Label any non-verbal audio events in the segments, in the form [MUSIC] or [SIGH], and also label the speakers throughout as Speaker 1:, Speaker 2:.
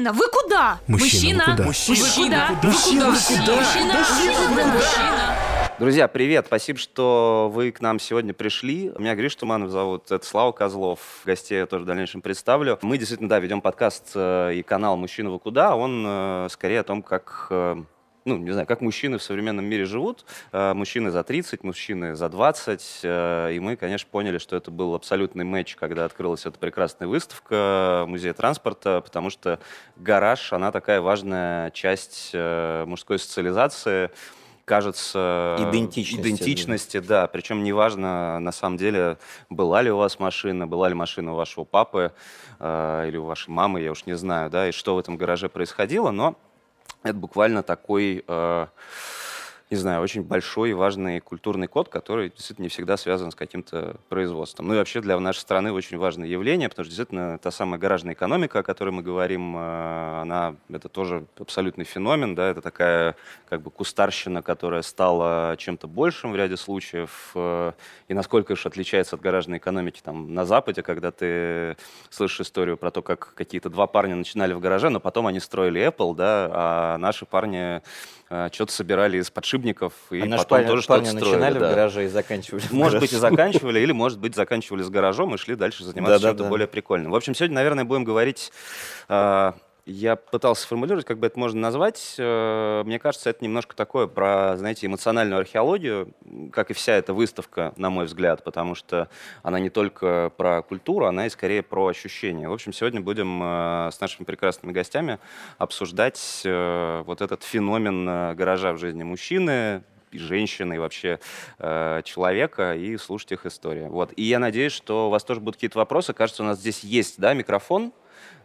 Speaker 1: Мужчина, вы куда?
Speaker 2: Мужчина, вы куда?
Speaker 1: Мужчина, вы куда?
Speaker 2: Мужчина, вы куда?
Speaker 1: Мужчина, Мужчина, Мужчина.
Speaker 3: Друзья, привет! Спасибо, что вы к нам сегодня пришли. Меня Гриш Туманов зовут, это Слава Козлов. Гостей я тоже в дальнейшем представлю. Мы действительно, да, ведем подкаст э, и канал «Мужчина, вы куда?». Он э, скорее о том, как э, ну, не знаю, как мужчины в современном мире живут. Э, мужчины за 30, мужчины за 20. э, И мы, конечно, поняли, что это был абсолютный матч, когда открылась эта прекрасная выставка Музея транспорта, потому что гараж, она такая важная часть э, мужской социализации кажется...
Speaker 4: Идентичности,
Speaker 3: Идентичности, да. Причем неважно, на самом деле, была ли у вас машина, была ли машина у вашего папы э, или у вашей мамы, я уж не знаю, да, и что в этом гараже происходило, но это буквально такой, э, не знаю, очень большой и важный культурный код, который действительно не всегда связан с каким-то производством. Ну и вообще для нашей страны очень важное явление, потому что действительно та самая гаражная экономика, о которой мы говорим, э, она это тоже абсолютный феномен, да, это такая как бы кустарщина, которая стала чем-то большим в ряде случаев, э, и насколько уж отличается от гаражной экономики там на Западе, когда ты слышишь историю про то, как какие-то два парня начинали в гараже, но потом они строили Apple, да, а наши парни что-то собирали из подшипников и
Speaker 4: А
Speaker 3: потом
Speaker 4: парни,
Speaker 3: тоже что-то строили.
Speaker 4: начинали
Speaker 3: да.
Speaker 4: в гараже и заканчивали
Speaker 3: Может быть, и заканчивали, или, может быть, заканчивали с гаражом и шли дальше заниматься чем-то более прикольным. В общем, сегодня, наверное, будем говорить... э, я пытался сформулировать, как бы это можно назвать. Э, Мне кажется, это немножко такое про, знаете, эмоциональную археологию, как и вся эта выставка, на мой взгляд, потому что она не только про культуру, она и скорее про ощущения. В общем, сегодня будем э, с нашими прекрасными гостями обсуждать э, вот этот феномен гаража в жизни мужчины, и женщины, и вообще э, человека, и слушать их истории. Вот. И я надеюсь, что у вас тоже будут какие-то вопросы. Кажется, у нас здесь есть да, микрофон.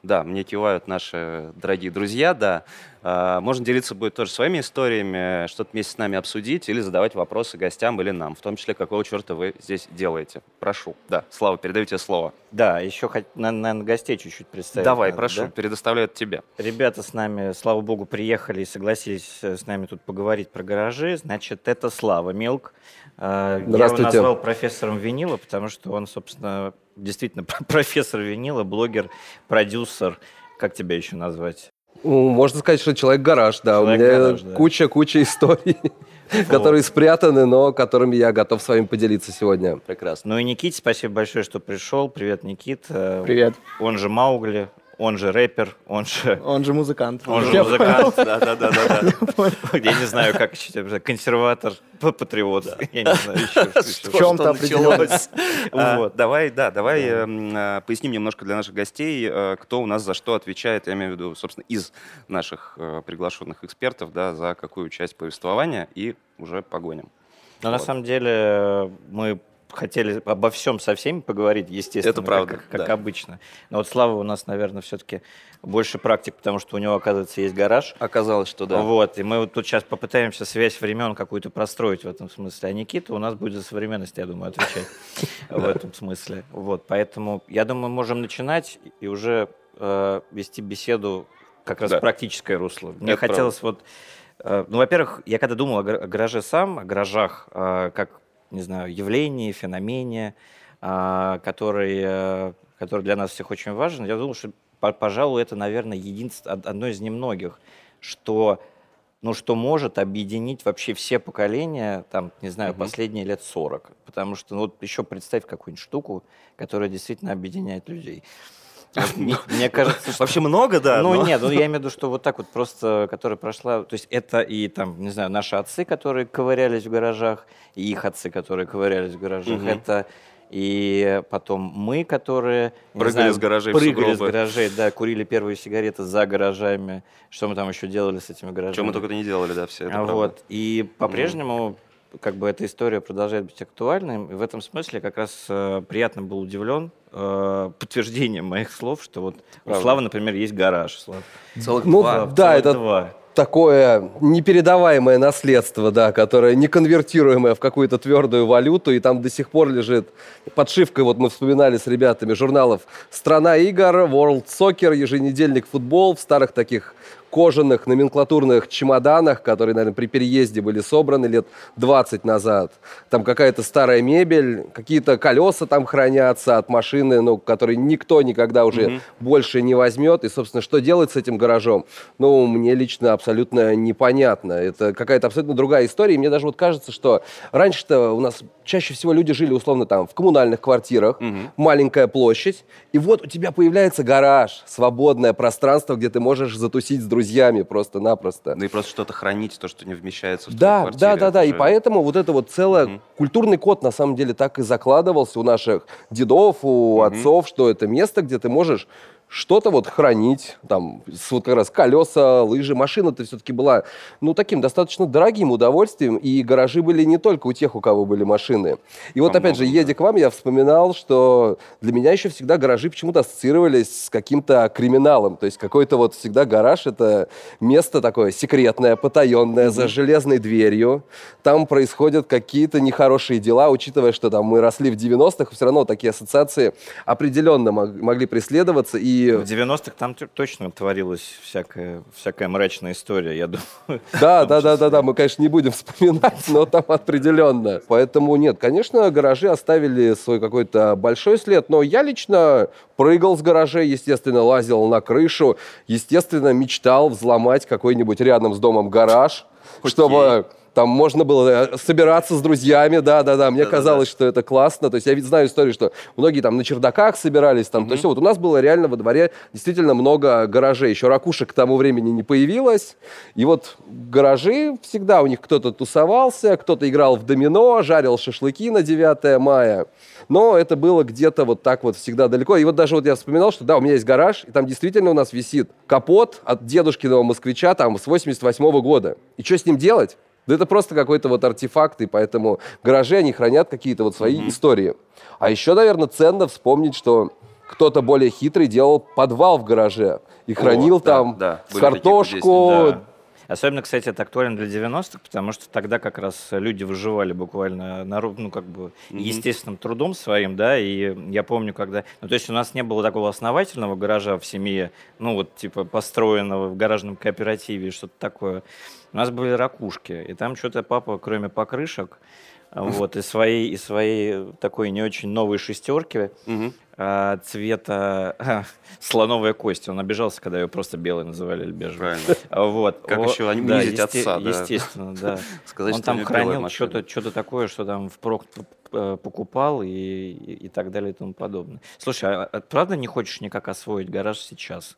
Speaker 3: Да, мне кивают наши дорогие друзья, да. А, Можно делиться будет тоже своими историями, что-то вместе с нами обсудить или задавать вопросы гостям или нам, в том числе, какого черта вы здесь делаете. Прошу. Да, Слава, передаю тебе слово.
Speaker 4: Да, еще, наверное, гостей чуть-чуть представить.
Speaker 3: Давай,
Speaker 4: надо,
Speaker 3: прошу,
Speaker 4: да?
Speaker 3: предоставляю это тебе.
Speaker 4: Ребята с нами, слава богу, приехали и согласились э, с нами тут поговорить про гаражи. Значит, это Слава Милк. Э, Я его
Speaker 5: Здравствуйте.
Speaker 4: назвал профессором винила, потому что он, собственно, действительно [LAUGHS] профессор винила, блогер, продюсер. Как тебя еще назвать?
Speaker 5: Можно сказать, что человек-гараж, да. У меня
Speaker 4: да.
Speaker 5: куча-куча историй, [LAUGHS] которые спрятаны, но которыми я готов с вами поделиться сегодня.
Speaker 4: Прекрасно. Ну и Никите спасибо большое, что пришел. Привет, Никит. Э,
Speaker 6: Привет.
Speaker 4: Он же Маугли, он же рэпер, он же...
Speaker 6: Он же музыкант.
Speaker 4: Он же музыкант, да, да, да, да, да. Я не знаю, как еще консерватор, патриот. Я не знаю еще. [LAUGHS]
Speaker 6: В чем-то
Speaker 3: началось. [LAUGHS] А,
Speaker 4: Вот.
Speaker 3: Давай, да, давай эм, э, поясним немножко для наших гостей, э, кто у нас за что отвечает, я имею в виду, собственно, из наших э, приглашенных экспертов, да, за какую часть повествования, и уже погоним.
Speaker 4: Но на самом деле э, мы хотели обо всем со всеми поговорить, естественно,
Speaker 3: Это правда,
Speaker 4: как, как
Speaker 3: да.
Speaker 4: обычно. Но вот Слава у нас, наверное, все-таки больше практик, потому что у него, оказывается, есть гараж.
Speaker 3: Оказалось, что да.
Speaker 4: Вот, и мы вот тут сейчас попытаемся связь времен какую-то простроить в этом смысле. А Никита у нас будет за современность, я думаю, отвечать [LAUGHS] в этом смысле. Вот, поэтому я думаю, можем начинать и уже э, вести беседу как раз в практическое русло. Мне хотелось вот, э, ну, во-первых, я когда думал о гараже сам, о гаражах, э, как, не знаю, явлении, феномене, а, который, э, который для нас всех очень важен, я думал, что, по- пожалуй, это, наверное, единство, од- одно из немногих, что, ну, что может объединить вообще все поколения, там, не знаю,
Speaker 3: Мгм.
Speaker 4: последние лет 40. Потому что, ну, вот еще представь какую-нибудь штуку, которая действительно объединяет людей. [LAUGHS] Вот мне- кажется, что...
Speaker 3: Вообще много, да.
Speaker 4: Ну
Speaker 3: но-
Speaker 4: нет, ну [LAUGHS] я имею в виду, что вот так вот просто, которая прошла, то есть это и там, не знаю, наши отцы, которые ковырялись в гаражах, и их отцы, которые ковырялись в гаражах, это и потом мы, которые
Speaker 3: Прыгали
Speaker 4: знаю,
Speaker 3: с гаражей
Speaker 4: прыгали с гаражей, да, курили первые сигареты за гаражами, что мы там еще делали с этими гаражами.
Speaker 3: Чем мы только не делали, да, все это
Speaker 4: А
Speaker 3: правда.
Speaker 4: вот. И по-прежнему как бы эта история продолжает быть актуальной. И в этом смысле как раз э, приятно был удивлен э, подтверждением моих слов, что вот у
Speaker 3: Правда.
Speaker 4: Славы, например, есть гараж. Слав.
Speaker 3: Целых
Speaker 5: Ну,
Speaker 3: два.
Speaker 5: да,
Speaker 4: Целых
Speaker 5: это
Speaker 4: два.
Speaker 5: такое непередаваемое наследство, да, которое неконвертируемое в какую-то твердую валюту, и там до сих пор лежит подшивка, вот мы вспоминали с ребятами, журналов «Страна игр», «World Soccer», еженедельник «Футбол» в старых таких кожаных номенклатурных чемоданах, которые, наверное, при переезде были собраны лет 20 назад. Там какая-то старая мебель, какие-то колеса там хранятся от машины, ну, которые никто никогда уже
Speaker 3: Мгм.
Speaker 5: больше не возьмет. И, собственно, что делать с этим гаражом? Ну, мне лично абсолютно непонятно. Это какая-то абсолютно другая история. И мне даже вот кажется, что раньше-то у нас чаще всего люди жили, условно, там, в коммунальных квартирах,
Speaker 3: Мгм.
Speaker 5: маленькая площадь, и вот у тебя появляется гараж, свободное пространство, где ты можешь затусить с друзьями просто-напросто.
Speaker 3: Да и просто что-то хранить, то, что не вмещается в
Speaker 5: Да,
Speaker 3: квартиру,
Speaker 5: да, да, да.
Speaker 3: это
Speaker 5: И поэтому вот это вот целое
Speaker 3: Мгм.
Speaker 5: культурный код на самом деле так и закладывался у наших дедов, у
Speaker 3: Мгм.
Speaker 5: отцов, что это место, где ты можешь что-то вот хранить, там, вот как раз колеса, лыжи, машина-то все-таки была, ну, таким достаточно дорогим удовольствием, и гаражи были не только у тех, у кого были машины. И вот,
Speaker 3: Во
Speaker 5: опять же, едя к вам, я вспоминал, что для меня еще всегда гаражи почему-то ассоциировались с каким-то криминалом, то есть какой-то вот всегда гараж — это место такое секретное, потаенное, за железной дверью, там происходят какие-то нехорошие дела, учитывая, что там мы росли в 90-х, все равно такие ассоциации определенно мог- могли преследоваться, и
Speaker 4: В 90-х там точно творилась всякая, всякая мрачная история, я думаю. [LAUGHS]
Speaker 5: Да, да, да, да, да, мы, конечно, не будем [LAUGHS] вспоминать, но там определенно. Поэтому нет, конечно, гаражи оставили свой какой-то большой след, но я лично прыгал с гаражей, естественно, лазил на крышу, естественно, мечтал взломать какой-нибудь рядом с домом гараж, чтобы там можно было э, собираться с друзьями, да-да-да, мне
Speaker 3: Да-да-да.
Speaker 5: казалось, что это классно, то есть я ведь знаю историю, что многие там на чердаках собирались, там, то есть вот у нас было реально во дворе действительно много гаражей, еще ракушек к тому времени не появилось, и вот гаражи всегда у них кто-то тусовался, кто-то играл в домино, жарил шашлыки на 9 мая, но это было где-то вот так вот всегда далеко, и вот даже вот я вспоминал, что да, у меня есть гараж, и там действительно у нас висит капот от дедушкиного москвича там с 88 года, и что с ним делать? Да это просто какой-то вот артефакт, и поэтому гаражи, они хранят какие-то вот свои истории. А еще, наверное, ценно вспомнить, что кто-то более хитрый делал подвал в гараже и хранил
Speaker 3: да,
Speaker 5: там
Speaker 3: да, такие
Speaker 5: картошку.
Speaker 4: Да. Особенно, кстати, это актуально для 90-х, потому что тогда как раз люди выживали буквально на, ну, как бы естественным трудом своим, да, и я помню, когда, ну, то есть у нас не было такого основательного гаража в семье, ну, вот, типа, построенного в гаражном кооперативе, что-то такое. У нас были ракушки, и там что-то папа, кроме покрышек, вот, и своей, и своей такой не очень новой шестерки, а, цвета слоновая кость. Он обижался, когда ее просто белой называли или бежевой.
Speaker 3: Правильно.
Speaker 4: А, Вот.
Speaker 3: Как
Speaker 4: О,
Speaker 3: еще они
Speaker 4: да,
Speaker 3: унизить отца, да.
Speaker 4: Естественно, да. [LAUGHS]
Speaker 3: Сказать,
Speaker 4: Он там хранил что-то что такое, что там впрок э, покупал и, и, и так далее и тому подобное. Слушай, а, а правда не хочешь никак освоить гараж сейчас?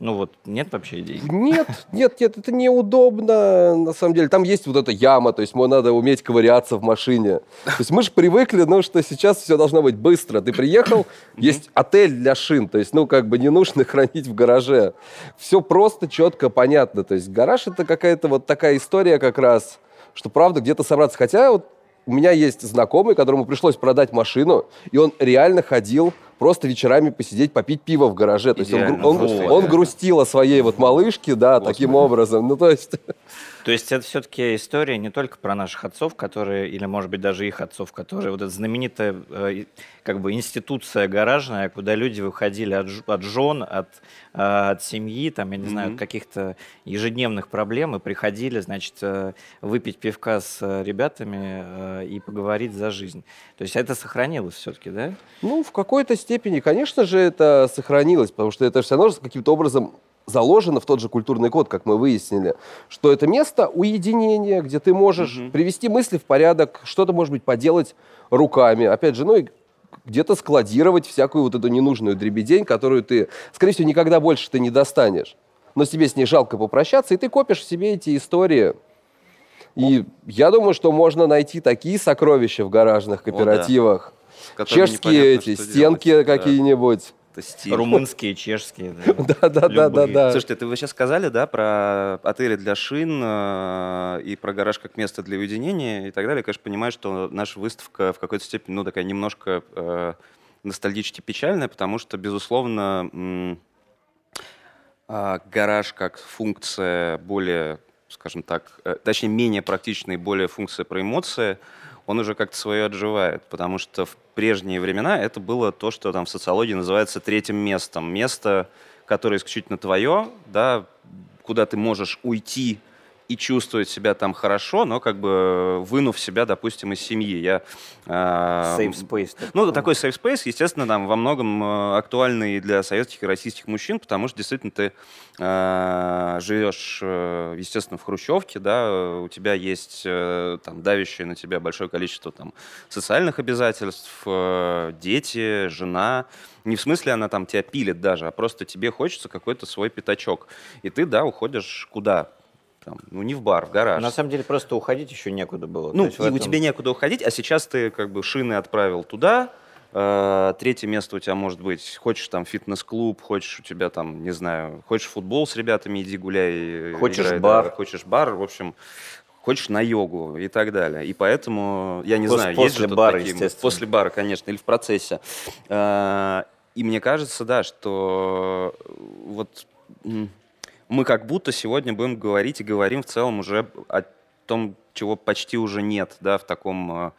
Speaker 4: Ну вот, нет вообще идей?
Speaker 5: Нет, нет, нет, это неудобно, на самом деле. Там есть вот эта яма, то есть надо уметь ковыряться в машине. То есть мы же привыкли, ну, что сейчас все должно быть быстро. Ты приехал, есть отель для шин, то есть, ну, как бы не нужно [LAUGHS] хранить в гараже. Все просто, четко, понятно. То есть гараж это какая-то вот такая история как раз, что правда где-то собраться. Хотя вот у меня есть знакомый, которому пришлось продать машину, и он реально ходил просто вечерами посидеть, попить пиво в гараже. То есть он, он,
Speaker 3: просто
Speaker 5: он грустил о своей вот малышке, да, таким образом. Ну, то есть... [LAUGHS]
Speaker 4: То есть это все-таки история не только про наших отцов, которые, или, может быть, даже их отцов, которые вот эта знаменитая э, как бы институция гаражная, куда люди выходили от, от жен, от, э, от семьи, там, я не знаю, от каких-то ежедневных проблем и приходили, значит, э, выпить пивка с ребятами и поговорить за жизнь. То есть это сохранилось все-таки, да?
Speaker 5: Ну, в какой-то степени, конечно же, это сохранилось, потому что это все равно же каким-то образом заложено в тот же культурный код, как мы выяснили, что это место уединения, где ты можешь привести мысли в порядок, что-то, может быть, поделать руками. Опять же, ну и где-то складировать всякую вот эту ненужную дребедень, которую ты, скорее всего, никогда больше ты не достанешь. Но тебе с ней жалко попрощаться, и ты копишь в себе эти истории. И я думаю, что можно найти такие сокровища в гаражных кооперативах.
Speaker 3: С которыми
Speaker 5: Чешские эти, стенки какие-нибудь.
Speaker 3: это стиль.
Speaker 4: Румынские, чешские. да. [LAUGHS]
Speaker 5: Да, да, да, да.
Speaker 3: Слушайте, ты вы сейчас сказали, да, про отели для шин э, и про гараж как место для уединения и так далее. Я, конечно, понимаю, что наша выставка в какой-то степени, ну, такая немножко э, ностальгически печальная, потому что, безусловно, а, гараж как функция более, скажем так, э, точнее, менее практичная и более функция про эмоции, он уже как-то свое отживает, потому что в прежние времена это было то, что там в социологии называется третьим местом. Место, которое исключительно твое, да, куда ты можешь уйти и чувствовать себя там хорошо, но как бы вынув себя, допустим, из семьи. Я, э,
Speaker 4: Safe space.
Speaker 3: ну, такой safe space, естественно, там во многом э, актуальный и для советских и российских мужчин, потому что действительно ты э, живешь, э, естественно, в хрущевке, да, э, у тебя есть э, там давящее на тебя большое количество там социальных обязательств, э, дети, жена. Не в смысле она там тебя пилит даже, а просто тебе хочется какой-то свой пятачок. И ты, да, уходишь куда? Там, ну, не в бар, в гараж.
Speaker 4: На самом деле просто уходить еще некуда было.
Speaker 3: Ну,
Speaker 4: есть
Speaker 3: и у
Speaker 4: этом-
Speaker 3: тебя некуда уходить, а сейчас ты как бы шины отправил туда, э, третье место у тебя может быть, хочешь там фитнес-клуб, хочешь у тебя там, не знаю, хочешь футбол с ребятами, иди гуляй. э,
Speaker 4: Хочешь
Speaker 3: играй,
Speaker 4: бар.
Speaker 3: да, хочешь бар, в общем, хочешь на йогу и так далее. И поэтому, я не
Speaker 4: Пос-
Speaker 3: знаю, есть
Speaker 4: после
Speaker 3: же тут
Speaker 4: бара,
Speaker 3: такие-
Speaker 4: естественно.
Speaker 3: После бара, конечно, или в процессе. Э, И мне кажется, да, что вот мы как будто сегодня будем говорить и говорим в целом уже о том, чего почти уже нет, да, в таком, э,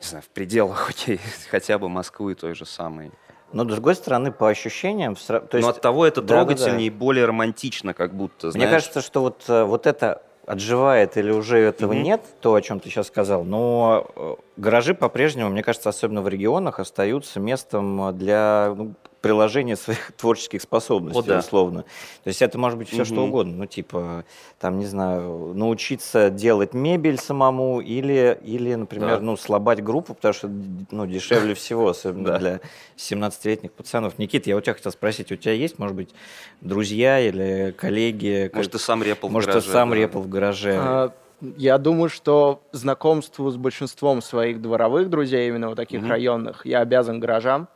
Speaker 3: не знаю, в пределах [LAUGHS] окей, хотя бы Москвы той же самой.
Speaker 4: Но, с другой стороны, по ощущениям... То есть,
Speaker 3: Но от того это
Speaker 4: Да-да-да.
Speaker 3: трогательнее и более романтично, как будто,
Speaker 4: Мне
Speaker 3: знаешь.
Speaker 4: кажется, что вот, э, вот это отживает или уже этого
Speaker 3: Мгм.
Speaker 4: нет, то, о чем ты сейчас сказал, но э, гаражи по-прежнему, мне кажется, особенно в регионах, остаются местом для ну, приложения своих [LAUGHS] творческих способностей,
Speaker 3: О, да.
Speaker 4: условно. То есть это может быть все что
Speaker 3: Мгм.
Speaker 4: угодно, ну типа, там, не знаю, научиться делать мебель самому или, или например,
Speaker 3: Да.
Speaker 4: ну, слабать группу, потому что ну, дешевле [LAUGHS] всего, особенно для 17-летних пацанов. Никит, я у тебя хотел спросить, у тебя есть, может быть, друзья или коллеги?
Speaker 3: Может, ты сам репал в
Speaker 4: Может,
Speaker 3: гараже,
Speaker 4: ты сам репал в гараже?
Speaker 2: А, Я думаю, что знакомству с большинством своих дворовых друзей, именно вот таких
Speaker 3: Мгм.
Speaker 2: районных, я обязан гаражам.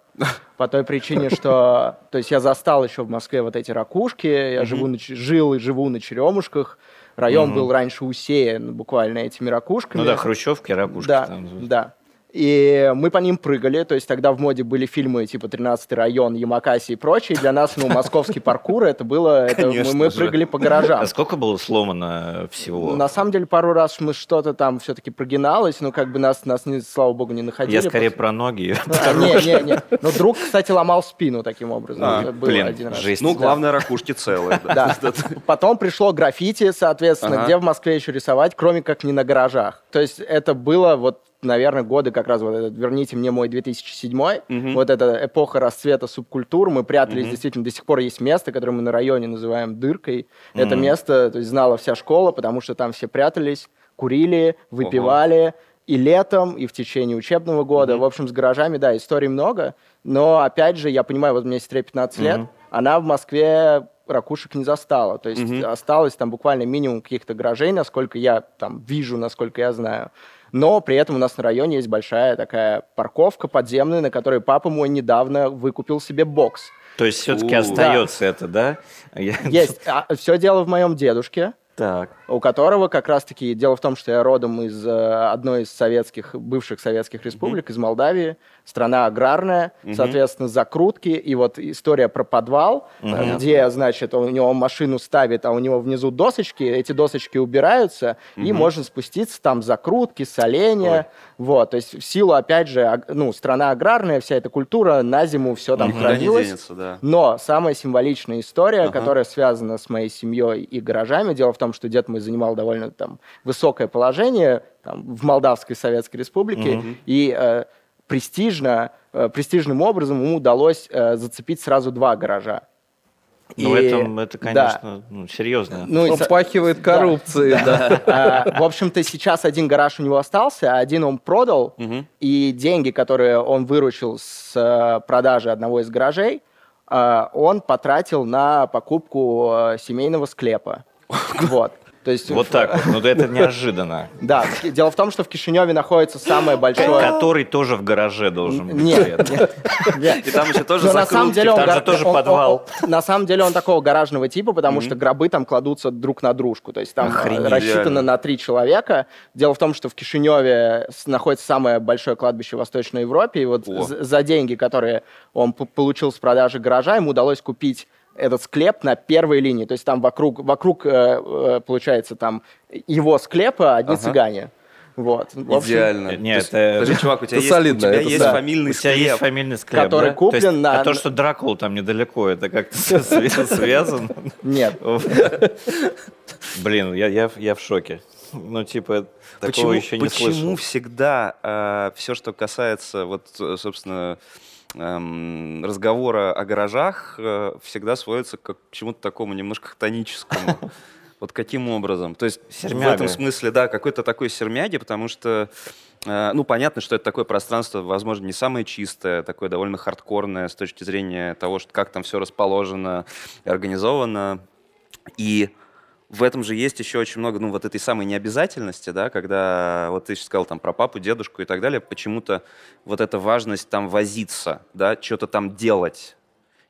Speaker 2: По той причине, что... То есть я застал еще в Москве вот эти ракушки, я живу на жил и живу на Черемушках. Район был раньше усеян буквально этими ракушками.
Speaker 4: ну да, хрущевки, ракушки.
Speaker 2: Да,
Speaker 4: там.
Speaker 2: да. И мы по ним прыгали, то есть тогда в моде были фильмы типа «13 район», «Ямакаси» и прочее. Для нас, ну, московский паркур, это было... это мы, мы
Speaker 3: же.
Speaker 2: прыгали по гаражам.
Speaker 4: А сколько было сломано всего?
Speaker 2: На самом деле, пару раз мы что-то там все-таки прогиналось, но как бы нас, нас не, слава богу, не находили.
Speaker 4: Я скорее
Speaker 2: после-
Speaker 4: про ноги.
Speaker 2: А, [LAUGHS] Не, не, не. Но друг, кстати, ломал спину таким образом.
Speaker 3: А,
Speaker 2: было
Speaker 4: блин,
Speaker 2: один раз.
Speaker 4: жесть.
Speaker 3: Ну,
Speaker 2: Да.
Speaker 3: главное, ракушки целые. да.
Speaker 2: Да. [LAUGHS] Потом пришло граффити, соответственно,
Speaker 3: Ага.
Speaker 2: где в Москве еще рисовать, кроме как не на гаражах. То есть это было вот наверное, годы как раз вот этот «Верните мне мой 2007»,
Speaker 3: Мгм.
Speaker 2: вот эта эпоха расцвета субкультур, мы прятались,
Speaker 3: Мгм.
Speaker 2: действительно, до сих пор есть место, которое мы на районе называем «Дыркой». Это
Speaker 4: Мгм.
Speaker 2: место, то есть знала вся школа, потому что там все прятались, курили, выпивали, и летом, и в течение учебного года.
Speaker 3: Мгм.
Speaker 2: В общем, с гаражами, да, историй много, но, опять же, я понимаю, вот меня сестре 15 лет,
Speaker 4: Мгм.
Speaker 2: она в Москве ракушек не застала. То есть
Speaker 3: Мгм.
Speaker 2: осталось там буквально минимум каких-то гаражей, насколько я там вижу, насколько я знаю. Но при этом у нас на районе есть большая такая парковка подземная, на которой папа мой недавно выкупил себе бокс.
Speaker 4: То есть все-таки остается это, да?
Speaker 2: Есть. все дело в моем дедушке,
Speaker 4: Так.
Speaker 2: У которого как раз-таки... Дело в том, что я родом из э, одной из советских, бывших советских республик, из Молдавии. Страна аграрная,
Speaker 3: Мгм.
Speaker 2: соответственно, закрутки. И вот история про подвал,
Speaker 4: Мгм.
Speaker 2: где, значит, у него машину ставит, а у него внизу досочки, эти досочки убираются, и
Speaker 3: Мгм.
Speaker 2: можно спуститься, там закрутки, соления. Вот, то есть в силу, опять же, ну, страна аграрная, вся эта культура, на зиму все там
Speaker 3: не
Speaker 2: хранилось.
Speaker 3: денется, да.
Speaker 2: Но самая символичная история,
Speaker 3: Ага.
Speaker 2: которая связана с моей семьей и гаражами, дело в том, что дед мой занимал довольно там высокое положение там, в Молдавской Советской Республике,
Speaker 4: Мгм.
Speaker 2: и э, престижно, э, престижным образом ему удалось э, зацепить сразу два гаража.
Speaker 4: Ну,
Speaker 2: И-
Speaker 4: это, это,
Speaker 2: да.
Speaker 4: конечно, ну, серьезно.
Speaker 2: Ну, и со-
Speaker 5: Попахивает коррупцией, да.
Speaker 2: А, В общем-то, сейчас один гараж у него остался, а один он продал,
Speaker 3: Мгм.
Speaker 2: и деньги, которые он выручил с э, продажи одного из гаражей, э, он потратил на покупку э, семейного склепа. [LAUGHS] Вот. То есть,
Speaker 4: Вот так вот. Ну, это неожиданно. [LAUGHS]
Speaker 2: Да, дело в том, что в Кишиневе находится самое большое...
Speaker 4: Который тоже в гараже должен быть.
Speaker 2: Нет, нет, нет.
Speaker 3: И там еще тоже
Speaker 2: Но на самом
Speaker 3: закрутки.
Speaker 2: деле он,
Speaker 4: там же тоже подвал.
Speaker 2: он- на самом деле он такого гаражного типа, потому что гробы там кладутся друг на дружку. То есть там
Speaker 4: Охренеть.
Speaker 2: рассчитано
Speaker 3: Реально.
Speaker 2: на три человека. Дело в том, что в Кишиневе находится самое большое кладбище в Восточной Европе. И вот за деньги, которые он получил с продажи гаража, ему удалось купить этот склеп на первой линии. То есть там вокруг, вокруг э, э, получается, там его склепа одни
Speaker 3: Ага.
Speaker 2: цыгане. Вот. Общем,
Speaker 3: Идеально.
Speaker 4: Нет,
Speaker 3: То есть,
Speaker 4: это-
Speaker 3: Подожди, чувак, у тебя
Speaker 5: это
Speaker 3: есть,
Speaker 5: солидно,
Speaker 3: у тебя
Speaker 5: это
Speaker 3: есть
Speaker 2: да.
Speaker 3: фамильный
Speaker 4: У тебя есть
Speaker 3: склеп.
Speaker 4: фамильный склеп,
Speaker 2: Который
Speaker 4: да? То есть-
Speaker 2: куплен на-
Speaker 4: А то, что Дракула там недалеко, это как-то [LAUGHS] связано?
Speaker 2: Нет. [LAUGHS]
Speaker 4: Блин, я, я, я в шоке. Ну, типа, такого
Speaker 3: Почему,
Speaker 4: еще не
Speaker 3: почему
Speaker 4: слышал.
Speaker 3: всегда все, что касается, вот, э, собственно, разговора о гаражах, э, всегда сводится к чему-то такому немножко хтоническому? [LAUGHS] Вот каким образом? То есть в
Speaker 4: Сермяга.
Speaker 3: этом смысле, да, какой-то такой сермяги, потому что, э, ну, понятно, что это такое пространство, возможно, не самое чистое, такое довольно хардкорное с точки зрения того, что как там все расположено и организовано. И в этом же есть еще очень много, ну, вот этой самой необязательности, да, когда, вот ты сейчас сказал там про папу, дедушку и так далее, почему-то вот эта важность там возиться, да, что-то там делать.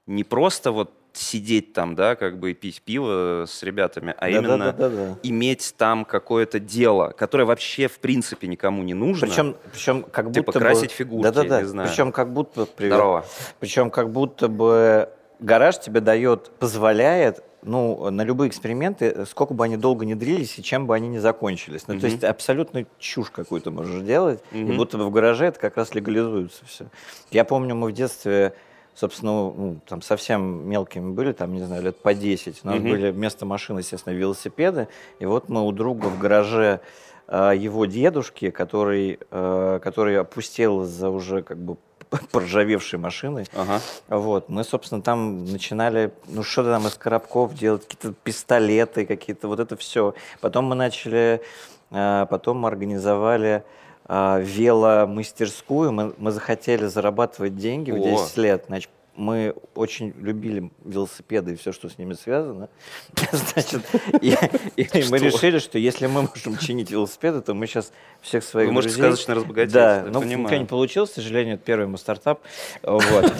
Speaker 3: Не просто вот сидеть там, да, как бы и пить пиво с ребятами, а именно
Speaker 4: Да-да-да-да.
Speaker 3: иметь там какое-то дело, которое вообще в принципе никому не нужно.
Speaker 4: Причем, причем как будто
Speaker 3: Типа
Speaker 4: бы...
Speaker 3: красить фигурки,
Speaker 4: Да-да-да.
Speaker 3: не знаю.
Speaker 4: Причем как будто... Привет.
Speaker 3: Здорово.
Speaker 4: Причем как будто бы гараж тебе дает, позволяет ну, на любые эксперименты, сколько бы они долго не дрились и чем бы они ни закончились. Ну, то есть абсолютно чушь какую-то можешь делать, и
Speaker 3: Мгм.
Speaker 4: будто бы в гараже это как раз легализуется все. Я помню, мы в детстве, собственно, ну, там совсем мелкими были, там, не знаю, лет по 10. У нас
Speaker 3: Мгм.
Speaker 4: были вместо машин, естественно, велосипеды, и вот мы у друга в гараже а, его дедушки, который, э, который опустел за уже как бы [LAUGHS] поржавевшей машиной,
Speaker 3: Ага.
Speaker 4: вот, мы, собственно, там начинали, ну, что-то там из коробков делать, какие-то пистолеты, какие-то, вот это все. Потом мы начали, а, потом мы организовали а, веломастерскую, мы, мы захотели зарабатывать деньги в
Speaker 3: О.
Speaker 4: 10 лет, значит, мы очень любили велосипеды и все, что с ними связано. [LAUGHS] Значит, и, и мы решили, что если мы можем чинить велосипеды, то мы сейчас всех своих
Speaker 3: Вы можете
Speaker 4: друзей-
Speaker 3: сказочно разбогатеть,
Speaker 4: Да,
Speaker 3: я
Speaker 4: ну,
Speaker 3: понимаю.
Speaker 4: ничего не получилось, к сожалению, это первый мой стартап. Вот.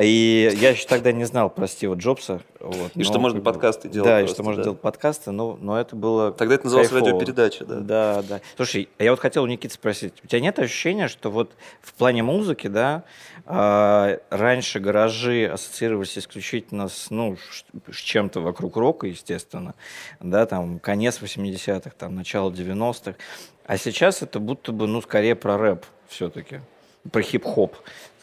Speaker 4: И я еще тогда не знал про Стива Джобса. Вот,
Speaker 3: И что
Speaker 4: но
Speaker 3: можно
Speaker 4: как бы-
Speaker 3: подкасты делать
Speaker 4: Да, и
Speaker 3: просто,
Speaker 4: что можно
Speaker 3: да.
Speaker 4: делать подкасты, но, но это было
Speaker 3: Тогда это называлось
Speaker 4: кайфово.
Speaker 3: радиопередача, да.
Speaker 4: Да, да. Слушай, а я вот хотел у Никиты спросить, у тебя нет ощущения, что вот в плане музыки, да, а, раньше гаражи ассоциировались исключительно с, ну, с чем-то вокруг рока, естественно, да, там, конец 80-х, там, начало 90-х, а сейчас это будто бы, ну, скорее про рэп все-таки, про хип-хоп,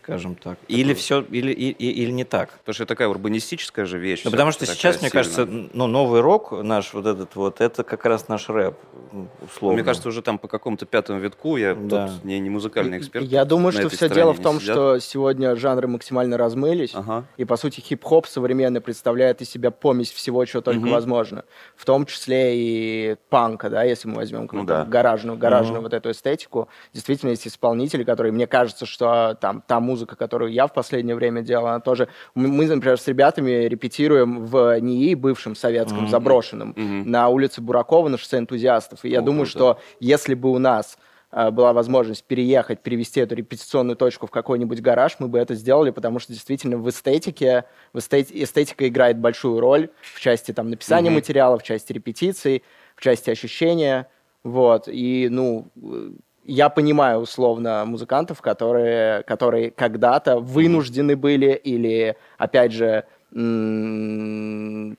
Speaker 4: скажем так. Или все, или, и- и- или не так.
Speaker 3: Потому что это такая урбанистическая же вещь.
Speaker 4: Ну, потому что сейчас,
Speaker 3: такая
Speaker 4: мне кажется,
Speaker 3: сильная.
Speaker 4: ну, новый рок наш вот этот вот, это как раз наш рэп, ну, условно.
Speaker 3: Мне кажется, уже там по какому-то пятому витку, я
Speaker 4: Да.
Speaker 3: тут не, не музыкальный эксперт.
Speaker 2: Я думаю, что все дело в том,
Speaker 3: сидят.
Speaker 2: что сегодня жанры максимально размылись.
Speaker 3: Ага.
Speaker 2: И, по сути, хип-хоп современный представляет из себя помесь всего, чего только
Speaker 3: Мгм.
Speaker 2: возможно. В том числе и панка, да, если мы возьмем
Speaker 3: Ну да.
Speaker 2: гаражную, гаражную вот эту эстетику. Действительно, есть исполнители, которые, мне кажется, что там та музыка, которую я в последнее время делал, она тоже... Мы, например, с ребятами репетируем в НИИ, бывшем советском, заброшенном,
Speaker 3: Мгм.
Speaker 2: на улице Буракова, на шоссе энтузиастов. И я думаю, что если бы у нас э, была возможность переехать, перевести эту репетиционную точку в какой-нибудь гараж, мы бы это сделали, потому что действительно в эстетике, в эстет- эстетика играет большую роль в части там, написания
Speaker 3: Мгм.
Speaker 2: материала, в части репетиций, в части ощущения. Вот. И, ну, э, я понимаю условно музыкантов, которые, которые когда-то вынуждены были или, опять же,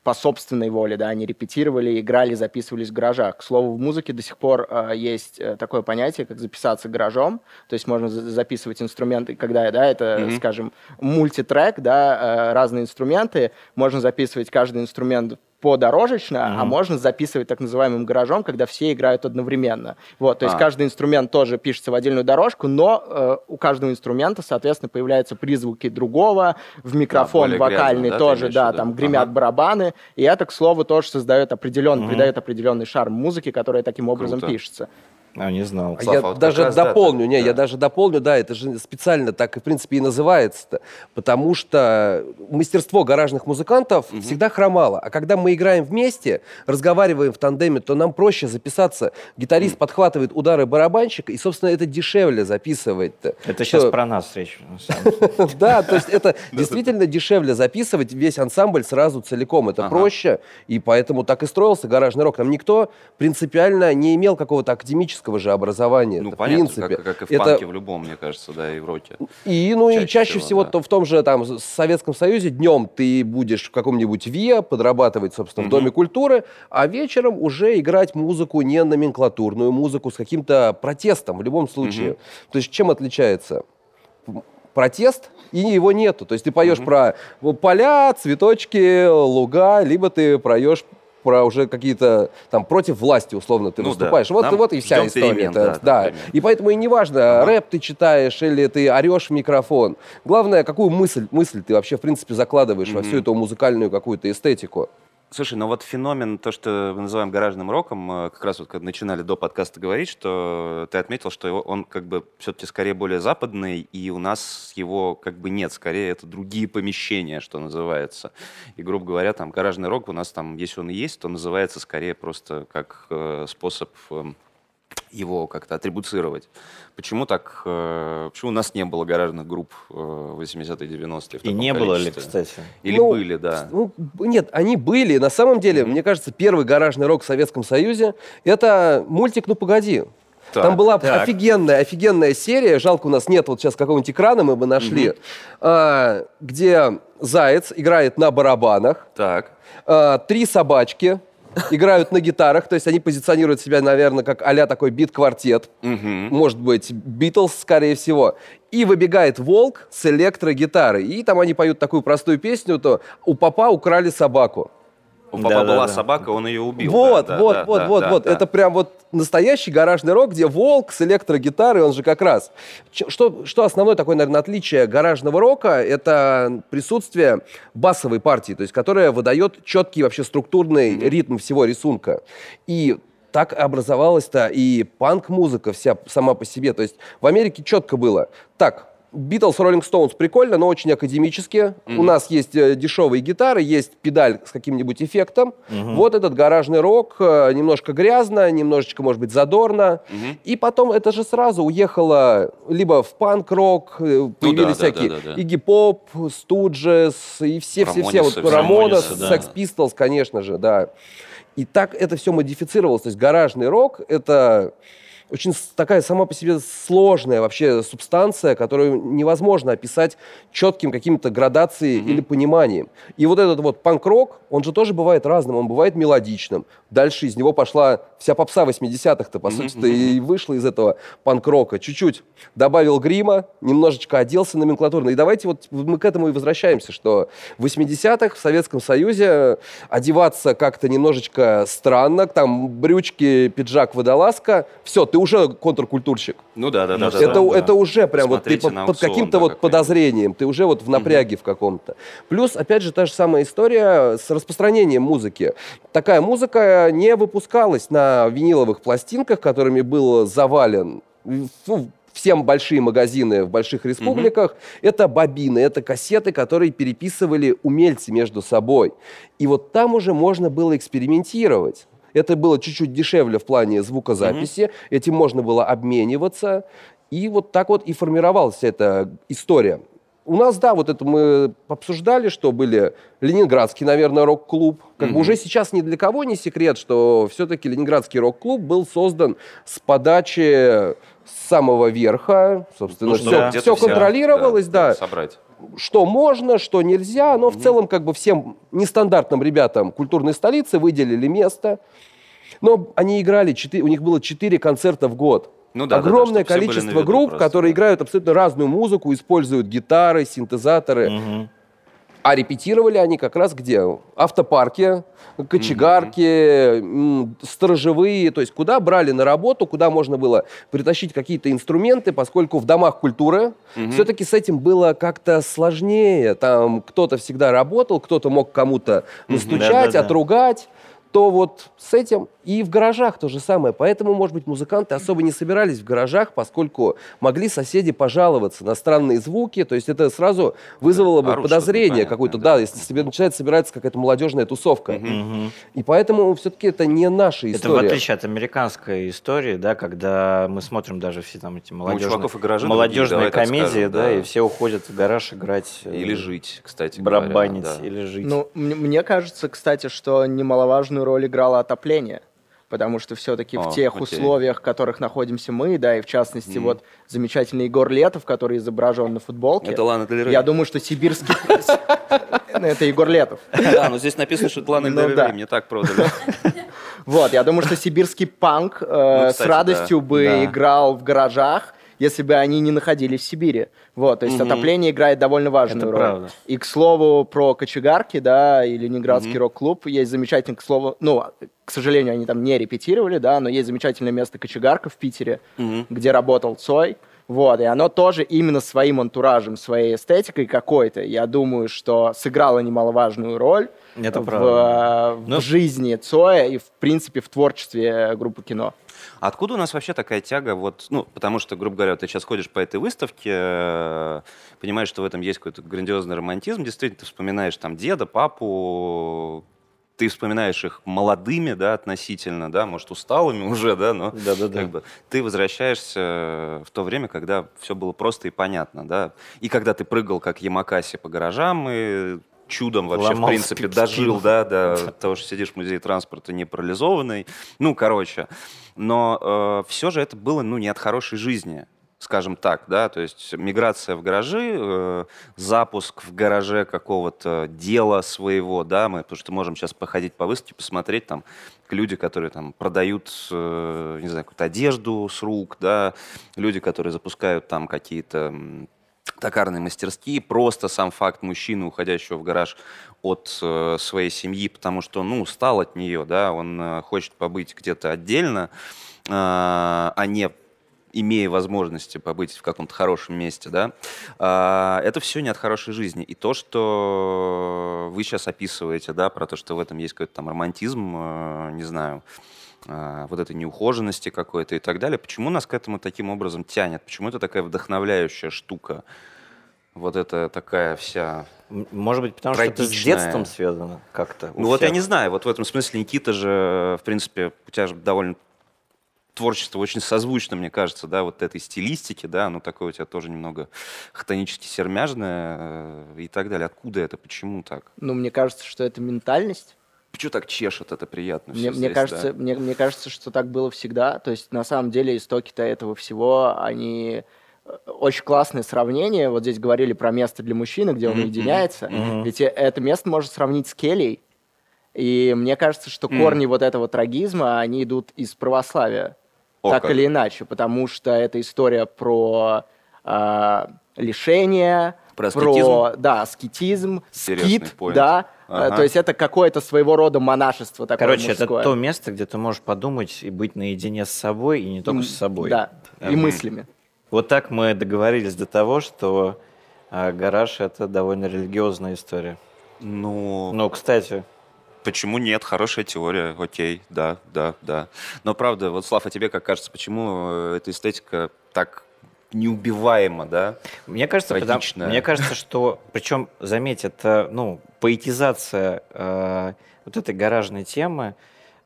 Speaker 2: по собственной воле, да, они репетировали, играли, записывались в гаражах. К слову, в музыке до сих пор э, есть такое понятие, как записаться гаражом, то есть можно за- записывать инструменты, когда, да, это,
Speaker 3: Мгм.
Speaker 2: скажем, мультитрек, да, э, разные инструменты, можно записывать каждый инструмент подорожечно, а можно записывать так называемым гаражом, когда все играют одновременно. Вот, то есть
Speaker 3: А.
Speaker 2: каждый инструмент тоже пишется в отдельную дорожку, но э, у каждого инструмента, соответственно, появляются призвуки другого, в микрофон
Speaker 3: более
Speaker 2: вокальный
Speaker 3: грязно, да,
Speaker 2: тоже, да,
Speaker 3: виду?
Speaker 2: там гремят
Speaker 3: Ага.
Speaker 2: барабаны, и это, к слову, тоже создает определенный, придает определенный шарм музыке, которая таким образом
Speaker 3: Круто.
Speaker 2: пишется.
Speaker 4: А, не знал.
Speaker 5: А
Speaker 3: Слава,
Speaker 5: я
Speaker 3: вот как
Speaker 5: даже
Speaker 3: раз, да,
Speaker 5: дополню,
Speaker 3: так,
Speaker 5: не,
Speaker 3: да.
Speaker 5: я даже дополню, да, это же специально так, в принципе, и называется-то, потому что мастерство гаражных музыкантов всегда хромало, а когда мы играем вместе, разговариваем в тандеме, то нам проще записаться. Гитарист подхватывает удары барабанщика, и, собственно, это дешевле записывать-то.
Speaker 4: Это
Speaker 5: Что-
Speaker 4: сейчас про нас речь. [LAUGHS]
Speaker 5: Да, то есть это действительно дешевле записывать весь ансамбль сразу целиком. Это проще, и поэтому так и строился гаражный рок. Там никто принципиально не имел какого-то академического классического же образования.
Speaker 3: Ну,
Speaker 5: Это, в
Speaker 3: понятно,
Speaker 5: принципе.
Speaker 3: как, как и в
Speaker 5: это-
Speaker 3: панке в любом, мне кажется, да, и в роке.
Speaker 5: И, ну, и
Speaker 3: Чаще
Speaker 5: чаще
Speaker 3: всего,
Speaker 5: всего,
Speaker 3: да.
Speaker 5: то в том же там Советском Союзе днем ты будешь в каком-нибудь ВИА подрабатывать, собственно, в Доме культуры, а вечером уже играть музыку не номенклатурную, музыку с каким-то протестом в любом случае. То есть чем отличается? протест, и его нету. То есть ты поешь про поля, цветочки, луга, либо ты проешь про уже какие-то там против власти, условно, ты
Speaker 3: Ну да.
Speaker 5: выступаешь. Вот,
Speaker 3: Нам
Speaker 5: вот и вся история.
Speaker 3: да,
Speaker 5: да.
Speaker 3: например.
Speaker 5: И поэтому и неважно, рэп ты читаешь или ты орешь в микрофон. Главное, какую мысль, мысль ты вообще, в принципе, закладываешь во всю эту музыкальную какую-то эстетику.
Speaker 3: Слушай, ну вот феномен, то, что мы называем гаражным роком, э, как раз вот когда начинали до подкаста говорить, что ты отметил, что он как бы все-таки скорее более западный, и у нас его как бы нет, скорее это другие помещения, что называется. И, грубо говоря, там гаражный рок у нас там, если он и есть, то называется скорее просто как э, способ эм, его как-то атрибуцировать. Почему так? э, почему у нас не было гаражных групп э, 80-е, 90-е? в
Speaker 4: И
Speaker 3: таком
Speaker 4: не было ли,
Speaker 3: количестве?
Speaker 4: кстати?
Speaker 3: Или
Speaker 5: Ну,
Speaker 3: были, да.
Speaker 5: Ну, нет, они были. На самом деле, мне кажется, первый гаражный рок в Советском Союзе — это мультик «Ну, погоди».
Speaker 3: Так,
Speaker 5: Там была
Speaker 3: так.
Speaker 5: офигенная, офигенная серия, жалко, у нас нет вот сейчас какого-нибудь экрана, мы бы нашли, а, где заяц играет на барабанах,
Speaker 3: Так.
Speaker 5: а, три собачки играют на гитарах, то есть они позиционируют себя, наверное, как а такой бит-квартет, может быть, Битлз, скорее всего. И выбегает волк с электрогитарой. И там они поют такую простую песню, то «У папа украли собаку».
Speaker 3: У папа
Speaker 4: Да-да-да.
Speaker 3: была собака, он ее убил.
Speaker 5: вот,
Speaker 3: да, да,
Speaker 5: вот,
Speaker 3: да,
Speaker 5: вот,
Speaker 3: да,
Speaker 5: вот,
Speaker 3: да,
Speaker 5: вот.
Speaker 3: да.
Speaker 5: Это прям вот настоящий гаражный рок, где волк с электрогитарой, он же как раз. Что, что основное такое, наверное, отличие гаражного рока, это присутствие басовой партии, то есть которая выдает четкий вообще структурный ритм всего рисунка. И так образовалась-то и панк-музыка вся сама по себе. То есть в Америке четко было. Так, Битлз, Роллинг Стоунс прикольно, но очень академически. У нас есть э, дешевые гитары, есть педаль с каким-нибудь эффектом. Вот этот гаражный рок, э, немножко грязно, немножечко, может быть, задорно. И потом это же сразу уехало либо в панк-рок, э, появились
Speaker 3: да, да,
Speaker 5: всякие
Speaker 3: да, да, да.
Speaker 5: Игги Поп, Студжес и все-все-все. Вот. Рамонес,
Speaker 4: да.
Speaker 5: Секс Pistols, конечно же, да. И так это все модифицировалось. То есть гаражный рок — это очень такая сама по себе сложная вообще субстанция, которую невозможно описать четким каким-то градацией или пониманием. И вот этот вот панк-рок, он же тоже бывает разным, он бывает мелодичным. Дальше из него пошла вся попса 80-х-то, по сути-то, и вышла из этого панк-рока. Чуть-чуть добавил грима, немножечко оделся номенклатурно. И давайте вот мы к этому и возвращаемся, что в 80-х в Советском Союзе одеваться как-то немножечко странно, там брючки, пиджак, водолазка, все, ты уже контркультурщик.
Speaker 3: Ну да, да, да. да,
Speaker 5: это,
Speaker 3: да.
Speaker 5: это уже прям вот ты под, под каким-то
Speaker 3: да,
Speaker 5: вот
Speaker 3: какой-нибудь.
Speaker 5: подозрением, ты уже вот в напряге в каком-то. Плюс, опять же, та же самая история с распространением музыки. Такая музыка не выпускалась на виниловых пластинках, которыми был завален ну, всем большие магазины в больших республиках. Это бобины, это кассеты, которые переписывали умельцы между собой. И вот там уже можно было экспериментировать. Это было чуть-чуть дешевле в плане звукозаписи, этим можно было обмениваться. И вот так вот и формировалась эта история. У нас, да, вот это мы обсуждали, что были Ленинградский, наверное, рок-клуб. Как бы уже сейчас ни для кого не секрет, что все-таки Ленинградский рок-клуб был создан с подачи с самого верха. Собственно,
Speaker 3: Ну,
Speaker 5: все,
Speaker 3: где-то
Speaker 5: все
Speaker 3: вся,
Speaker 5: контролировалось, да
Speaker 3: Собрать.
Speaker 5: Что можно, что нельзя, но в целом как бы всем нестандартным ребятам культурной столицы выделили место. Но они играли, четыре, у них было четыре концерта в год.
Speaker 3: Ну да, да, да,
Speaker 5: Огромное
Speaker 3: были на
Speaker 5: количество
Speaker 3: виду
Speaker 5: групп,
Speaker 3: просто,
Speaker 5: которые
Speaker 3: да.
Speaker 5: играют абсолютно разную музыку, используют гитары, синтезаторы.
Speaker 4: Мгм.
Speaker 5: А репетировали они как раз где? Автопарки, кочегарки, м, сторожевые, то есть куда брали на работу, куда можно было притащить какие-то инструменты, поскольку в домах культуры все-таки с этим было как-то сложнее. Там кто-то всегда работал, кто-то мог кому-то настучать,
Speaker 4: Да-да-да.
Speaker 5: отругать. То вот с этим и в гаражах то же самое. Поэтому, может быть, музыканты особо не собирались в гаражах, поскольку могли соседи пожаловаться на странные звуки. То есть это сразу вызвало бы
Speaker 3: орут что-то
Speaker 5: подозрение какое-то,
Speaker 3: да.
Speaker 5: да, если себе начинает собираться какая-то молодежная тусовка.
Speaker 4: Мгм.
Speaker 5: И поэтому все-таки это не наша
Speaker 4: Это в
Speaker 5: история.
Speaker 4: отличие от американской истории, да, когда мы смотрим даже все там эти молодежные,
Speaker 3: чуваков и гаражи
Speaker 4: молодежные
Speaker 3: другие,
Speaker 4: комедии,
Speaker 3: скажем,
Speaker 4: да,
Speaker 3: да.
Speaker 4: и все уходят в гараж играть. э,
Speaker 3: Или жить, кстати говоря,
Speaker 4: Барабанить
Speaker 3: да.
Speaker 4: или жить.
Speaker 2: Ну, мне кажется, кстати, что немаловажную роль играло отопление. потому что все-таки в тех
Speaker 3: окей.
Speaker 2: условиях, в которых находимся мы, да, и в частности
Speaker 3: Мгм.
Speaker 2: вот замечательный Егор Летов, который изображен на футболке.
Speaker 3: Это Лана Дель.
Speaker 2: Я думаю, что сибирский... [LAUGHS] Это Егор Летов.
Speaker 3: Да, [LAUGHS] но здесь написано, что это Лана
Speaker 2: Ну
Speaker 3: Дель мне так продали. [LAUGHS]
Speaker 2: Вот, я думаю, что сибирский панк э,
Speaker 3: Ну,
Speaker 2: с радостью бы играл в гаражах, если бы они не находились в Сибири. Вот, то есть
Speaker 3: Мгм.
Speaker 2: отопление играет довольно важную
Speaker 4: Это
Speaker 2: роль.
Speaker 4: правда.
Speaker 2: И к слову про кочегарки, да, и Ленинградский рок-клуб, есть замечательный, к слову, ну, к сожалению, они там не репетировали, да, но есть замечательное место кочегарка в Питере,
Speaker 3: Мгм.
Speaker 2: где работал Цой. Вот, и оно тоже именно своим антуражем, своей эстетикой какой-то, я думаю, что сыграло немаловажную роль
Speaker 4: Это
Speaker 2: в,
Speaker 4: правда.
Speaker 2: в
Speaker 4: Ну-
Speaker 2: жизни Цоя и, в принципе, в творчестве группы кино.
Speaker 3: Откуда у нас вообще такая тяга, вот, ну, потому что, грубо говоря, ты сейчас ходишь по этой выставке, э, понимаешь, что в этом есть какой-то грандиозный романтизм, действительно, ты вспоминаешь там деда, папу, ты вспоминаешь их молодыми, да, относительно, да, может, усталыми [LAUGHS] уже, да, но
Speaker 4: Да-да-да.
Speaker 3: как бы ты возвращаешься в то время, когда все было просто и понятно, да, и когда ты прыгал как Ямакаси по гаражам и чудом вообще,
Speaker 4: Ломал
Speaker 3: в принципе,
Speaker 4: спину.
Speaker 3: дожил, да, до [LAUGHS] того, что сидишь в музее транспорта не парализованный, ну, короче, но все же это было, ну, не от хорошей жизни, скажем так, да, то есть миграция в гаражи, э, запуск в гараже какого-то дела своего, да, мы, потому что можем сейчас походить по выставке, посмотреть там люди, которые там продают, э, не знаю, какую-то одежду с рук, да, люди, которые запускают там какие-то токарные мастерские, просто сам факт мужчины, уходящего в гараж от э, своей семьи, потому что, ну, устал от нее, да, он э, хочет побыть где-то отдельно, э, а не имея возможности побыть в каком-то хорошем месте, да, а, это все не от хорошей жизни. И то, что вы сейчас описываете, да, про то, что в этом есть какой-то там романтизм, э, не знаю, а, вот этой неухоженности какой-то и так далее, почему нас к этому таким образом тянет? Почему это такая вдохновляющая штука? Вот это такая вся...
Speaker 4: Может быть, потому что это с
Speaker 3: Трагичная.
Speaker 4: детством связано как-то.
Speaker 3: Ну вот я
Speaker 4: всех.
Speaker 3: не знаю, вот в этом смысле Никита же, в принципе, у тебя же довольно творчество очень созвучно, мне кажется, да, вот этой стилистики, да, оно такое у тебя тоже немного хтонически сермяжное э, и так далее. Откуда это? Почему так?
Speaker 2: Ну, мне кажется, что это ментальность.
Speaker 3: Почему так чешет это приятно?
Speaker 2: Мне, мне
Speaker 3: здесь,
Speaker 2: кажется,
Speaker 3: да?
Speaker 2: мне, мне кажется, что так было всегда. То есть, на самом деле, истоки-то этого всего, они очень классное сравнение. Вот здесь говорили про место для мужчины, где он уединяется. Ведь э- это место можно сравнить с Келей. И мне кажется, что корни вот этого трагизма, они идут из православия.
Speaker 3: О,
Speaker 2: так
Speaker 3: как.
Speaker 2: или иначе. Потому что это история про а, лишение,
Speaker 3: Про аскетизм?
Speaker 2: да, аскетизм,
Speaker 3: Интересный
Speaker 2: скит,
Speaker 3: point.
Speaker 2: да.
Speaker 3: Ага.
Speaker 2: Э, То есть это какое-то своего рода монашество такое
Speaker 4: Короче, это
Speaker 2: мужское.
Speaker 4: то место, где ты можешь подумать и быть наедине с собой, и не только
Speaker 2: М,
Speaker 4: с собой.
Speaker 2: Да, и
Speaker 3: Мгм.
Speaker 2: мыслями.
Speaker 4: Вот так мы договорились до того, что а, гараж это довольно религиозная история.
Speaker 3: Ну,
Speaker 4: Ну, кстати,
Speaker 3: Почему нет? Хорошая теория, окей, да, да, да. Но правда, вот, Слав, а тебе как кажется, почему э, эта эстетика так неубиваема, да?
Speaker 4: мне кажется, потому- мне кажется, что, причем, заметь, это, ну, поэтизация э, вот этой гаражной темы,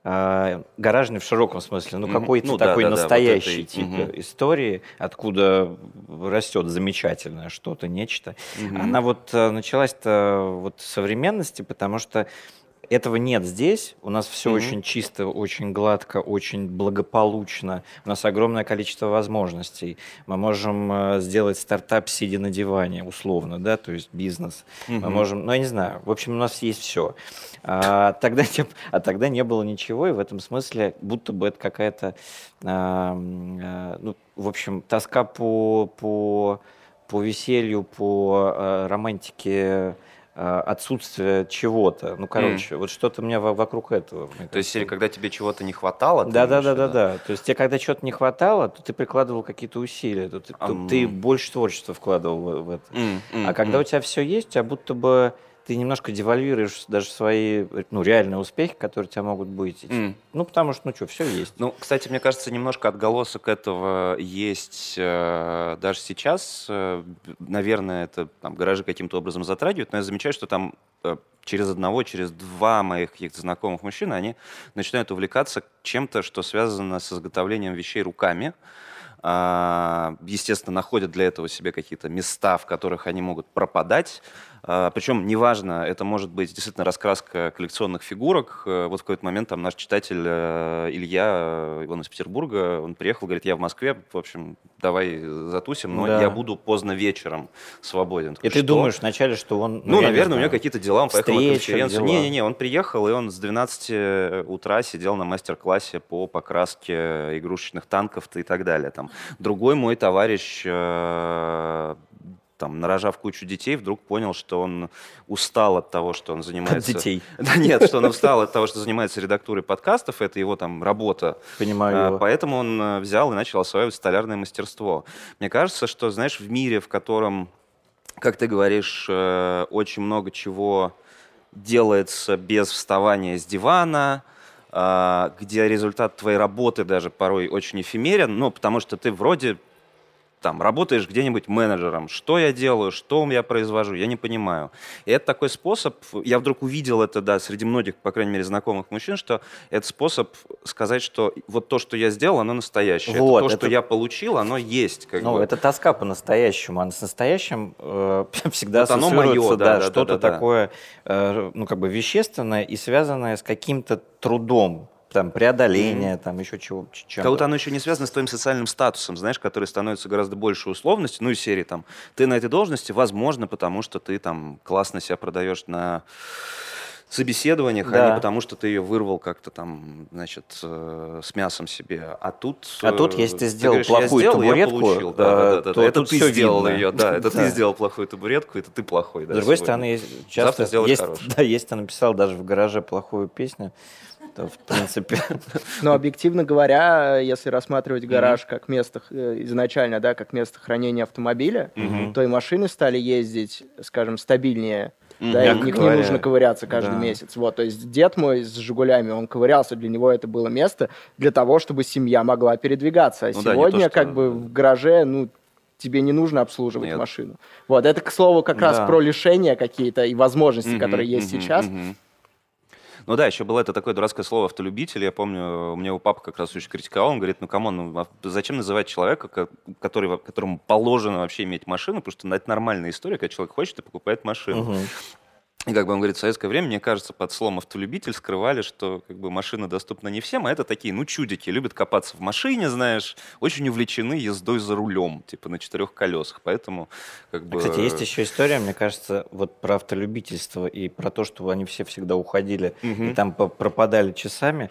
Speaker 4: э, гаражной в широком смысле, ну, какой-то
Speaker 3: Ну да,
Speaker 4: такой
Speaker 3: да, да, вот
Speaker 4: настоящий
Speaker 3: этой,
Speaker 4: тип
Speaker 3: мгм.
Speaker 4: истории, откуда растет замечательное что-то, нечто.
Speaker 3: Мгм.
Speaker 4: Она вот э, началась-то вот в современности, потому что этого нет здесь. У нас все
Speaker 3: Мгм.
Speaker 4: очень чисто, очень гладко, очень благополучно. У нас огромное количество возможностей. Мы можем э, сделать стартап, сидя на диване, условно, да, то есть бизнес. Мы
Speaker 3: Мгм.
Speaker 4: можем, ну, я не знаю, в общем, у нас есть все. А [LAUGHS] тогда, не, а тогда не было ничего, и в этом смысле будто бы это какая-то, а, а, ну, в общем, тоска по, по, по веселью, по а, романтике, отсутствие чего-то. Ну, короче, вот что-то у меня во- вокруг этого.
Speaker 3: То есть,
Speaker 4: кажется.
Speaker 3: когда тебе чего-то не хватало?
Speaker 4: Да, да, да, да, да. То есть тебе, когда чего-то не хватало, то ты прикладывал какие-то усилия, то ты,
Speaker 3: Ам.
Speaker 4: ты больше творчества вкладывал в, это.
Speaker 3: М, м,
Speaker 4: А когда
Speaker 3: м.
Speaker 4: у тебя все есть, у тебя будто бы ты немножко девальвируешь даже свои ну, реальные успехи, которые у тебя могут быть.
Speaker 3: М.
Speaker 4: Ну, потому что, ну что, все есть.
Speaker 3: Ну, кстати, мне кажется, немножко отголосок этого есть э, даже сейчас. Э, наверное, это там, гаражи каким-то образом затрагивают, но я замечаю, что там э, через одного, через два моих каких-то знакомых мужчин, они начинают увлекаться чем-то, что связано с изготовлением вещей руками. А, естественно, находят для этого себе какие-то места, в которых они могут пропадать. А, Причем, неважно, это может быть действительно раскраска коллекционных фигурок. Э, Вот в какой-то момент там наш читатель э, Илья, э, он из Петербурга, он приехал, говорит, я в Москве, в общем, давай затусим, но
Speaker 4: Да.
Speaker 3: я буду поздно вечером свободен.
Speaker 4: И
Speaker 3: Такой,
Speaker 4: ты
Speaker 3: «Что?»
Speaker 4: думаешь вначале, что он...
Speaker 3: Ну,
Speaker 4: не
Speaker 3: наверное, у него
Speaker 4: знаю,
Speaker 3: какие-то дела, он поехал на конференцию. Не-не-не, он приехал, и он с 12 утра сидел на мастер-классе по покраске игрушечных танков и так далее. Там. Другой мой товарищ, там, нарожав кучу детей, вдруг понял, что он устал от того, что он
Speaker 4: От
Speaker 3: занимается...
Speaker 4: детей, [LAUGHS]
Speaker 3: Да нет, что он устал от того, что занимается редактурой подкастов, это его там работа.
Speaker 4: понимаю
Speaker 3: А,
Speaker 4: его.
Speaker 3: Поэтому он э, взял и начал осваивать столярное мастерство. Мне кажется, что, знаешь, в мире, в котором, как ты говоришь, э, очень много чего делается без вставания с дивана, а, где результат твоей работы даже порой очень эфемерен, ну, потому что ты вроде там работаешь где-нибудь менеджером. Что я делаю, что я произвожу, я не понимаю. И это такой способ, я вдруг увидел это, да, среди многих, по крайней мере, знакомых мужчин, что это способ сказать, что вот то, что я сделал, оно настоящее.
Speaker 4: Вот,
Speaker 3: это то,
Speaker 4: это-
Speaker 3: что я получил, оно есть. Как
Speaker 4: Ну,
Speaker 3: бы.
Speaker 4: это тоска по-настоящему, а с настоящим э, [LAUGHS] всегда
Speaker 3: Вот оно
Speaker 4: да,
Speaker 3: да, да,
Speaker 4: что-то
Speaker 3: да, да.
Speaker 4: такое, э, ну, как бы вещественное и связанное с каким-то трудом, там, преодоление, там, еще чего, чем
Speaker 3: Как будто оно еще не связано с твоим социальным статусом, знаешь, который становится гораздо больше условностью. Ну, из серии там, ты на этой должности, возможно, потому что ты там классно себя продаешь на собеседованиях, а
Speaker 4: Да.
Speaker 3: не потому что ты ее вырвал как-то там, значит, э, с мясом себе. А тут...
Speaker 4: А тут,
Speaker 3: э,
Speaker 4: если ты сделал
Speaker 3: говоришь, я
Speaker 4: плохую
Speaker 3: сделал, я
Speaker 4: табуретку,
Speaker 3: получил. Да,
Speaker 4: э,
Speaker 3: да, да, да,
Speaker 4: то
Speaker 3: Это ты сделал
Speaker 4: видно.
Speaker 3: ее, да. Это [LAUGHS]
Speaker 4: Да.
Speaker 3: ты сделал плохую табуретку, это ты плохой. да,
Speaker 4: С другой
Speaker 3: сегодня.
Speaker 4: стороны,
Speaker 3: Завтра
Speaker 4: часто
Speaker 3: сделаешь
Speaker 4: есть, [LAUGHS] да, есть, ты написал даже в гараже плохую песню, то, в принципе, [LAUGHS]
Speaker 2: Но объективно говоря, если рассматривать гараж как место э, изначально, да, как место хранения автомобиля, то и машины стали ездить, скажем, стабильнее. Да, и
Speaker 4: Мягко
Speaker 2: не, нужно ковыряться каждый
Speaker 4: да.
Speaker 2: месяц. Вот, то есть дед мой с Жигулями, он ковырялся, для него это было место для того, чтобы семья могла передвигаться. А
Speaker 3: Ну да,
Speaker 2: сегодня,
Speaker 3: то, что-
Speaker 2: как бы в гараже, ну, тебе не нужно обслуживать
Speaker 3: Нет.
Speaker 2: машину. Вот, это, к слову, как раз
Speaker 4: Да.
Speaker 2: про лишения какие-то и возможности,
Speaker 3: Мгм,
Speaker 2: которые есть
Speaker 3: мгм,
Speaker 2: сейчас.
Speaker 3: мгм. Ну да, еще было это такое дурацкое слово автолюбитель. Я помню, у меня у папы как раз очень критиковал. Он говорит, ну come on, ну, а зачем называть человека, ко- который, которому положено вообще иметь машину, потому что это нормальная история, когда человек хочет и покупает машину.
Speaker 4: мгм.
Speaker 3: И как бы он говорит, в советское время, мне кажется, под словом автолюбитель скрывали, что как бы машина доступна не всем, а это такие, ну, чудики, любят копаться в машине, знаешь, очень увлечены ездой за рулем, типа на четырех колесах, поэтому как бы...
Speaker 4: Кстати, есть еще история, мне кажется, вот про автолюбительство и про то, что они все всегда уходили
Speaker 3: Мгм.
Speaker 4: и там пропадали часами,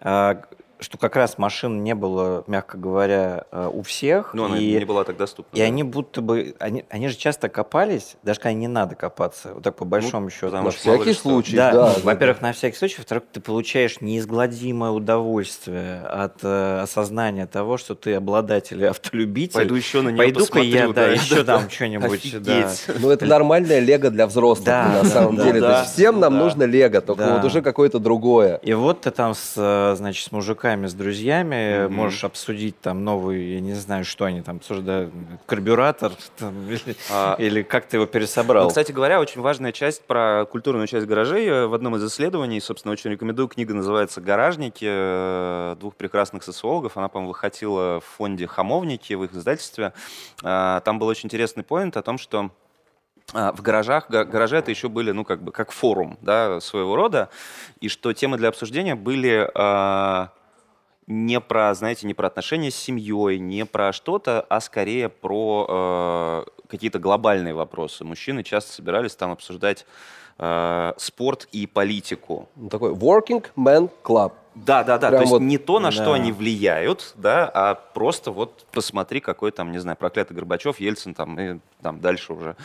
Speaker 4: а, что как раз машин не было, мягко говоря, а, у всех.
Speaker 3: Ну, она
Speaker 4: и,
Speaker 3: не была так доступна.
Speaker 4: и
Speaker 3: да.
Speaker 4: они будто бы, они, они же часто копались, даже когда не надо копаться, вот так по большому счету.
Speaker 3: Ну, потому
Speaker 5: На всякий
Speaker 3: что.
Speaker 5: случай,
Speaker 4: Да,
Speaker 5: да.
Speaker 4: ну,
Speaker 5: да,
Speaker 4: во-первых, на всякий случай, во-вторых, ты получаешь неизгладимое удовольствие от э, осознания того, что ты обладатель и автолюбитель.
Speaker 3: Пойду еще на нее
Speaker 4: Пойду-ка я,
Speaker 3: посмотрю,
Speaker 4: да, еще там [LAUGHS] что-нибудь, да.
Speaker 5: Ну, это нормальное лего для взрослых,
Speaker 4: Да,
Speaker 5: на
Speaker 4: да,
Speaker 5: самом
Speaker 4: да,
Speaker 5: деле. То
Speaker 3: да,
Speaker 5: есть всем нам
Speaker 3: да.
Speaker 5: нужно лего, только
Speaker 4: Да.
Speaker 5: вот уже какое-то другое.
Speaker 4: И вот ты там с, э, значит, с мужиками, с друзьями
Speaker 3: Мгм.
Speaker 4: можешь обсудить там новый, я не знаю, что они там обсуждают, карбюратор [LAUGHS] там, или,
Speaker 3: А,
Speaker 4: или как ты его пересобрал.
Speaker 3: Ну, кстати говоря, очень важная часть про культурную часть гаражей. э, В одном из исследований, собственно, очень рекомендую. Книга называется «Гаражники» э, двух прекрасных социологов. Она, по-моему, выходила в фонде «Хамовники» в их издательстве. А, Там был очень интересный поинт о том, что а, в гаражах, га- гаражи это еще были, ну, как бы, как форум, да, своего рода, и что темы для обсуждения были а, не про, знаете, не про отношения с семьей, не про что-то, а скорее про э, какие-то глобальные вопросы. Мужчины часто собирались там обсуждать э, спорт и политику.
Speaker 5: Такой working man club.
Speaker 3: Да, да, да.
Speaker 5: Прям
Speaker 3: То есть
Speaker 5: вот-
Speaker 3: не то, на
Speaker 4: Да.
Speaker 3: что они влияют, да, а просто вот посмотри, какой там, не знаю, проклятый Горбачев, Ельцин там и там дальше уже,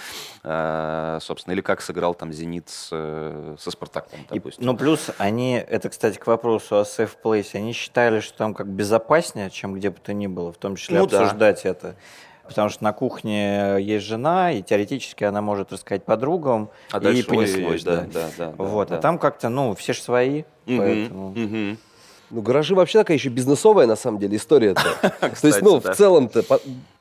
Speaker 3: э, собственно, или как сыграл там Зенит с, э, со Спартаком,
Speaker 4: И-
Speaker 3: допустим.
Speaker 4: ну, плюс они, это, кстати, к вопросу о safe place, они считали, что там как безопаснее, чем где бы то ни было, в том числе
Speaker 3: Ну да.
Speaker 4: обсуждать это. Потому что на кухне есть жена, и теоретически она может рассказать подругам,
Speaker 3: а
Speaker 4: и понеслось, да.
Speaker 3: да, да, да,
Speaker 4: Вот,
Speaker 3: да.
Speaker 4: а там как-то, ну, все же свои,
Speaker 3: Мгм,
Speaker 4: поэтому...
Speaker 3: мгм.
Speaker 5: Ну, гаражи вообще такая еще бизнесовая, на самом деле, история-то. [LAUGHS] То есть, ну, в целом-то,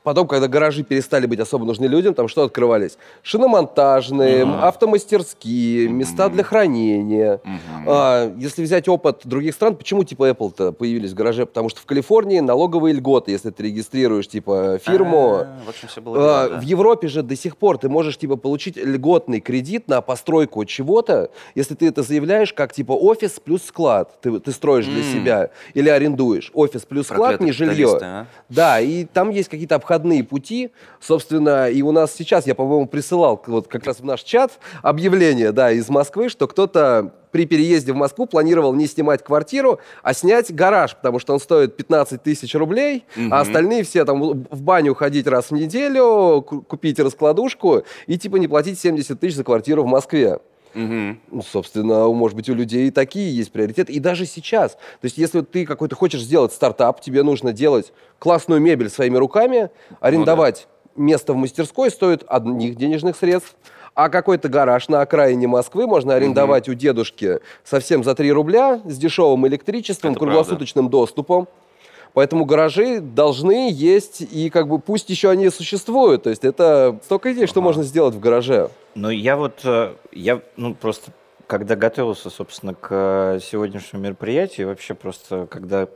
Speaker 5: Потом, когда гаражи перестали быть особо нужны людям, там что открывались? Шиномонтажные, автомастерские, места для хранения. А, если взять опыт других стран, почему типа Apple-то появились в гараже? Потому что в Калифорнии налоговые льготы, если ты регистрируешь типа фирму.
Speaker 3: А, В общем, все было
Speaker 5: А,
Speaker 3: да.
Speaker 5: В Европе же до сих пор ты можешь типа получить льготный кредит на постройку чего-то, если ты это заявляешь как типа офис плюс склад. Ты, ты строишь для
Speaker 3: М.
Speaker 5: себя или арендуешь офис плюс склад,
Speaker 3: Проклятые
Speaker 5: не жилье.
Speaker 3: а.
Speaker 5: Да, и там есть какие-то обходные пути, собственно, и у нас сейчас, я, по-моему, присылал вот как раз в наш чат объявление, да, из Москвы, что кто-то при переезде в Москву планировал не снимать квартиру, а снять гараж, потому что он стоит 15 тысяч рублей,
Speaker 3: Мгм.
Speaker 5: а остальные все там в баню ходить раз в неделю, ку- купить раскладушку и типа не платить 70 тысяч за квартиру в Москве. Ну, собственно, может быть, у людей и такие есть приоритеты. И даже сейчас. То есть, если ты какой-то хочешь сделать стартап, тебе нужно делать классную мебель своими руками, арендовать место в мастерской стоит одних денежных средств, а какой-то гараж на окраине Москвы можно арендовать у дедушки совсем за 3 рубля с дешевым электричеством,
Speaker 3: Это
Speaker 5: круглосуточным доступом. Поэтому гаражи должны есть, и как бы пусть еще они существуют. То есть это столько идей, что
Speaker 3: Ага.
Speaker 5: можно сделать в гараже.
Speaker 4: Ну, я вот, э, я, ну, просто, когда готовился, собственно, к э, сегодняшнему мероприятию, вообще просто, когда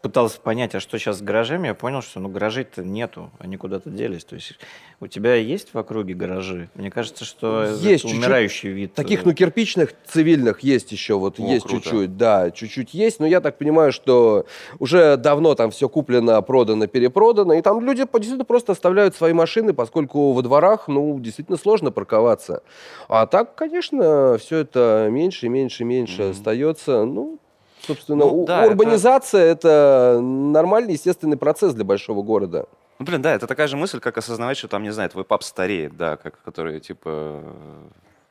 Speaker 4: пытался понять, а что сейчас с гаражами, я понял, что, ну, гаражей-то нету, они куда-то делись. То есть у тебя есть в округе гаражи? Мне кажется, что это
Speaker 5: Есть чуть-чуть.
Speaker 4: умирающий вид.
Speaker 5: Таких,
Speaker 4: э,
Speaker 5: ну, кирпичных, цивильных есть еще, вот
Speaker 3: О,
Speaker 5: есть
Speaker 3: круто.
Speaker 5: чуть-чуть, да, чуть-чуть есть, но я так понимаю, что уже давно там все куплено, продано, перепродано, и там люди действительно просто оставляют свои машины, поскольку во дворах, ну, действительно сложно парковаться. А так, конечно, все это меньше, меньше, меньше остается, ну, собственно,
Speaker 3: Ну, да, это-
Speaker 5: урбанизация это... нормальный, естественный процесс для большого города.
Speaker 3: Ну, блин, да, это такая же мысль, как осознавать, что там, не знаю, твой папа стареет, да, как, который, типа...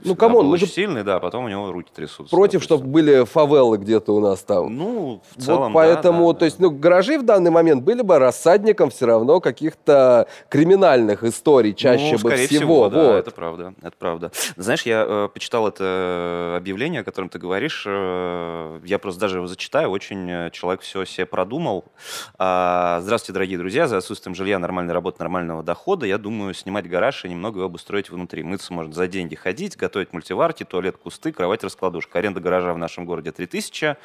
Speaker 5: Ну, come
Speaker 3: on,
Speaker 5: мы
Speaker 3: очень
Speaker 5: же
Speaker 3: сильный, да, а потом у него руки трясутся.
Speaker 5: Против, чтобы были фавелы где-то у нас там.
Speaker 3: Ну, в целом,
Speaker 5: вот поэтому,
Speaker 3: да, да,
Speaker 5: то есть, ну, гаражи в данный момент были бы рассадником все равно каких-то криминальных историй чаще
Speaker 3: ну,
Speaker 5: бы
Speaker 3: скорее
Speaker 5: всего.
Speaker 3: да,
Speaker 5: вот.
Speaker 3: это правда, это правда. Знаешь, я э, почитал это объявление, о котором ты говоришь, э, я просто даже его зачитаю, очень э, человек все себе продумал. А, здравствуйте, дорогие друзья, за отсутствием жилья, нормальной работы, нормального дохода, я думаю снимать гараж и немного его обустроить внутри. Мыться можно за деньги ходить, готовить мультиварки, туалет, кусты, кровать, раскладушка. Аренда гаража в нашем городе 3000,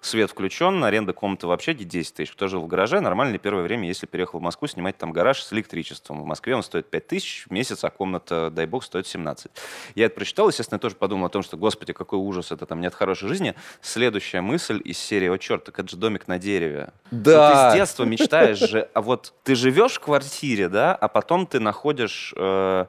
Speaker 3: свет включен, аренда комнаты вообще 10 тысяч. Кто жил в гараже, нормально первое время, если переехал в Москву, снимать там гараж с электричеством. В Москве он стоит 5 тысяч в месяц, а комната, дай бог, стоит 17. Я это прочитал, естественно, я тоже подумал о том, что, господи, какой ужас, это там нет хорошей жизни. Следующая мысль из серии, о черт, так это же домик на дереве.
Speaker 5: Да.
Speaker 3: ты с детства мечтаешь же, а вот ты живешь в квартире, да, а потом ты находишь э,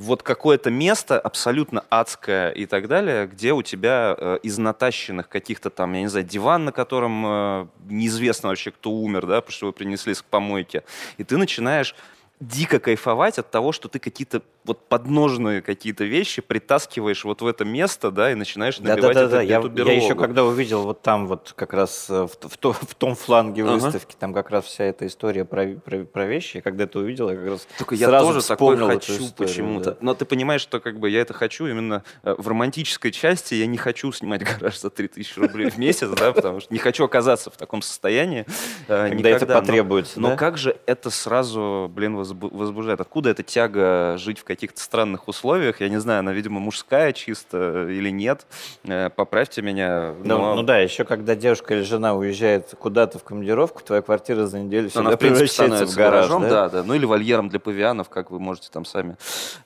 Speaker 3: вот какое-то место абсолютно адское и так далее, где у тебя э, из натащенных каких-то там, я не знаю, диван, на котором э, неизвестно вообще, кто умер, да, потому что его принесли с помойки, и ты начинаешь дико кайфовать от того, что ты какие-то вот подножные какие-то вещи притаскиваешь вот в это место, да, и начинаешь
Speaker 4: Да, да,
Speaker 3: набивать
Speaker 4: да,
Speaker 3: эту-
Speaker 4: да. Я, я еще когда увидел вот там вот как раз э, в, в то- в том фланге
Speaker 3: Ага.
Speaker 4: выставки, там как раз вся эта история про, про, про вещи. Когда это увидел, я как раз
Speaker 3: Только я
Speaker 4: сразу
Speaker 3: тоже такой
Speaker 4: вспомнил эту
Speaker 3: хочу почему-то.
Speaker 4: да.
Speaker 3: Но ты понимаешь, что как бы я это хочу именно э, в романтической части. Я не хочу снимать гараж за 3000 рублей в месяц, да, потому что не хочу оказаться в таком состоянии. э,
Speaker 4: Когда это потребуется,
Speaker 3: Но
Speaker 4: да?
Speaker 3: как же это сразу, блин, возбу- возбуждает? Откуда эта тяга жить в каких-то странных условиях? Я не знаю, она, видимо, мужская чисто или нет. Э, Поправьте меня.
Speaker 4: Ну,
Speaker 3: но-
Speaker 4: ну да, еще когда девушка или жена уезжает куда-то в командировку, твоя квартира за неделю всегда
Speaker 3: Она, в принципе,
Speaker 4: превращается в
Speaker 3: становится
Speaker 4: гараж,
Speaker 3: гаражом,
Speaker 4: да?
Speaker 3: да, да. Ну или вольером для павианов, как вы можете там сами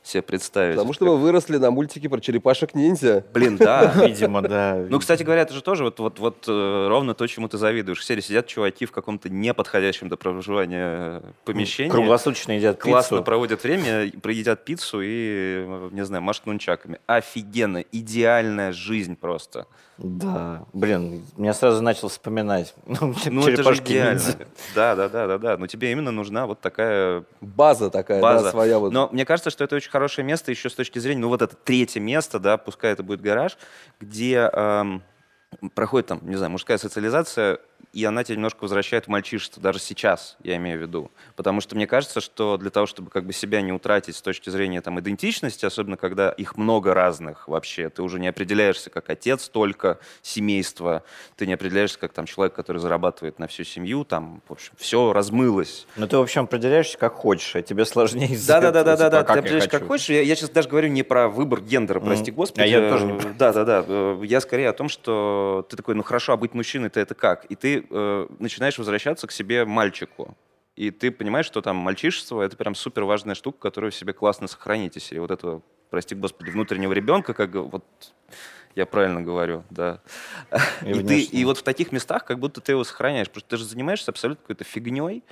Speaker 3: себе представить.
Speaker 5: Потому что мы выросли на мультике про черепашек-ниндзя.
Speaker 3: Блин, да. [LAUGHS]
Speaker 4: Видимо, да.
Speaker 3: Ну, кстати говоря, это же тоже вот, вот, вот э, ровно то, чему ты завидуешь. В серии сидят чуваки в каком-то неподходящем для проживания помещении.
Speaker 4: Круглосуточно едят
Speaker 3: Классно
Speaker 4: пиццу.
Speaker 3: проводят время, проедят пиццу и, не знаю, машут нунчаками. Офигенно, идеальная жизнь просто.
Speaker 4: Да, блин, меня сразу начал вспоминать. [LAUGHS] Ну,
Speaker 3: Ну, это же
Speaker 4: черепашки
Speaker 3: идеально. Да, да, да, да, да. Но тебе именно нужна вот такая
Speaker 5: База такая,
Speaker 3: база.
Speaker 5: да, своя вот.
Speaker 3: Но мне кажется, что это очень хорошее место еще с точки зрения, ну вот это третье место, да, пускай это будет гараж, где эм, проходит там, не знаю, мужская социализация, и она тебя немножко возвращает в мальчишество, даже сейчас, я имею в виду. Потому что мне кажется, что для того, чтобы как бы себя не утратить с точки зрения там идентичности, особенно когда их много разных вообще, ты уже не определяешься как отец только семейства, ты не определяешься как там человек, который зарабатывает на всю семью, там, в общем, все размылось.
Speaker 4: Ну, ты, в общем, определяешься как хочешь, а тебе сложнее
Speaker 3: Да, да, да, да, да, да. Ты
Speaker 4: как я
Speaker 3: определяешь, как хочешь. Я, я сейчас даже говорю не про выбор гендера, прости
Speaker 4: Мгм.
Speaker 3: господи.
Speaker 4: А я тоже не
Speaker 3: Да, да, да. Я скорее о том, что ты такой, ну хорошо, а быть мужчиной-то это как? И ты э, начинаешь возвращаться к себе мальчику. И ты понимаешь, что там мальчишество — это прям супер важная штука, которую в себе классно сохранить. Серии вот этого, прости господи, внутреннего ребенка, как вот я правильно говорю, да.
Speaker 4: И
Speaker 3: И, ты, и вот в таких местах как будто ты его сохраняешь, потому что ты же занимаешься абсолютно какой-то фигней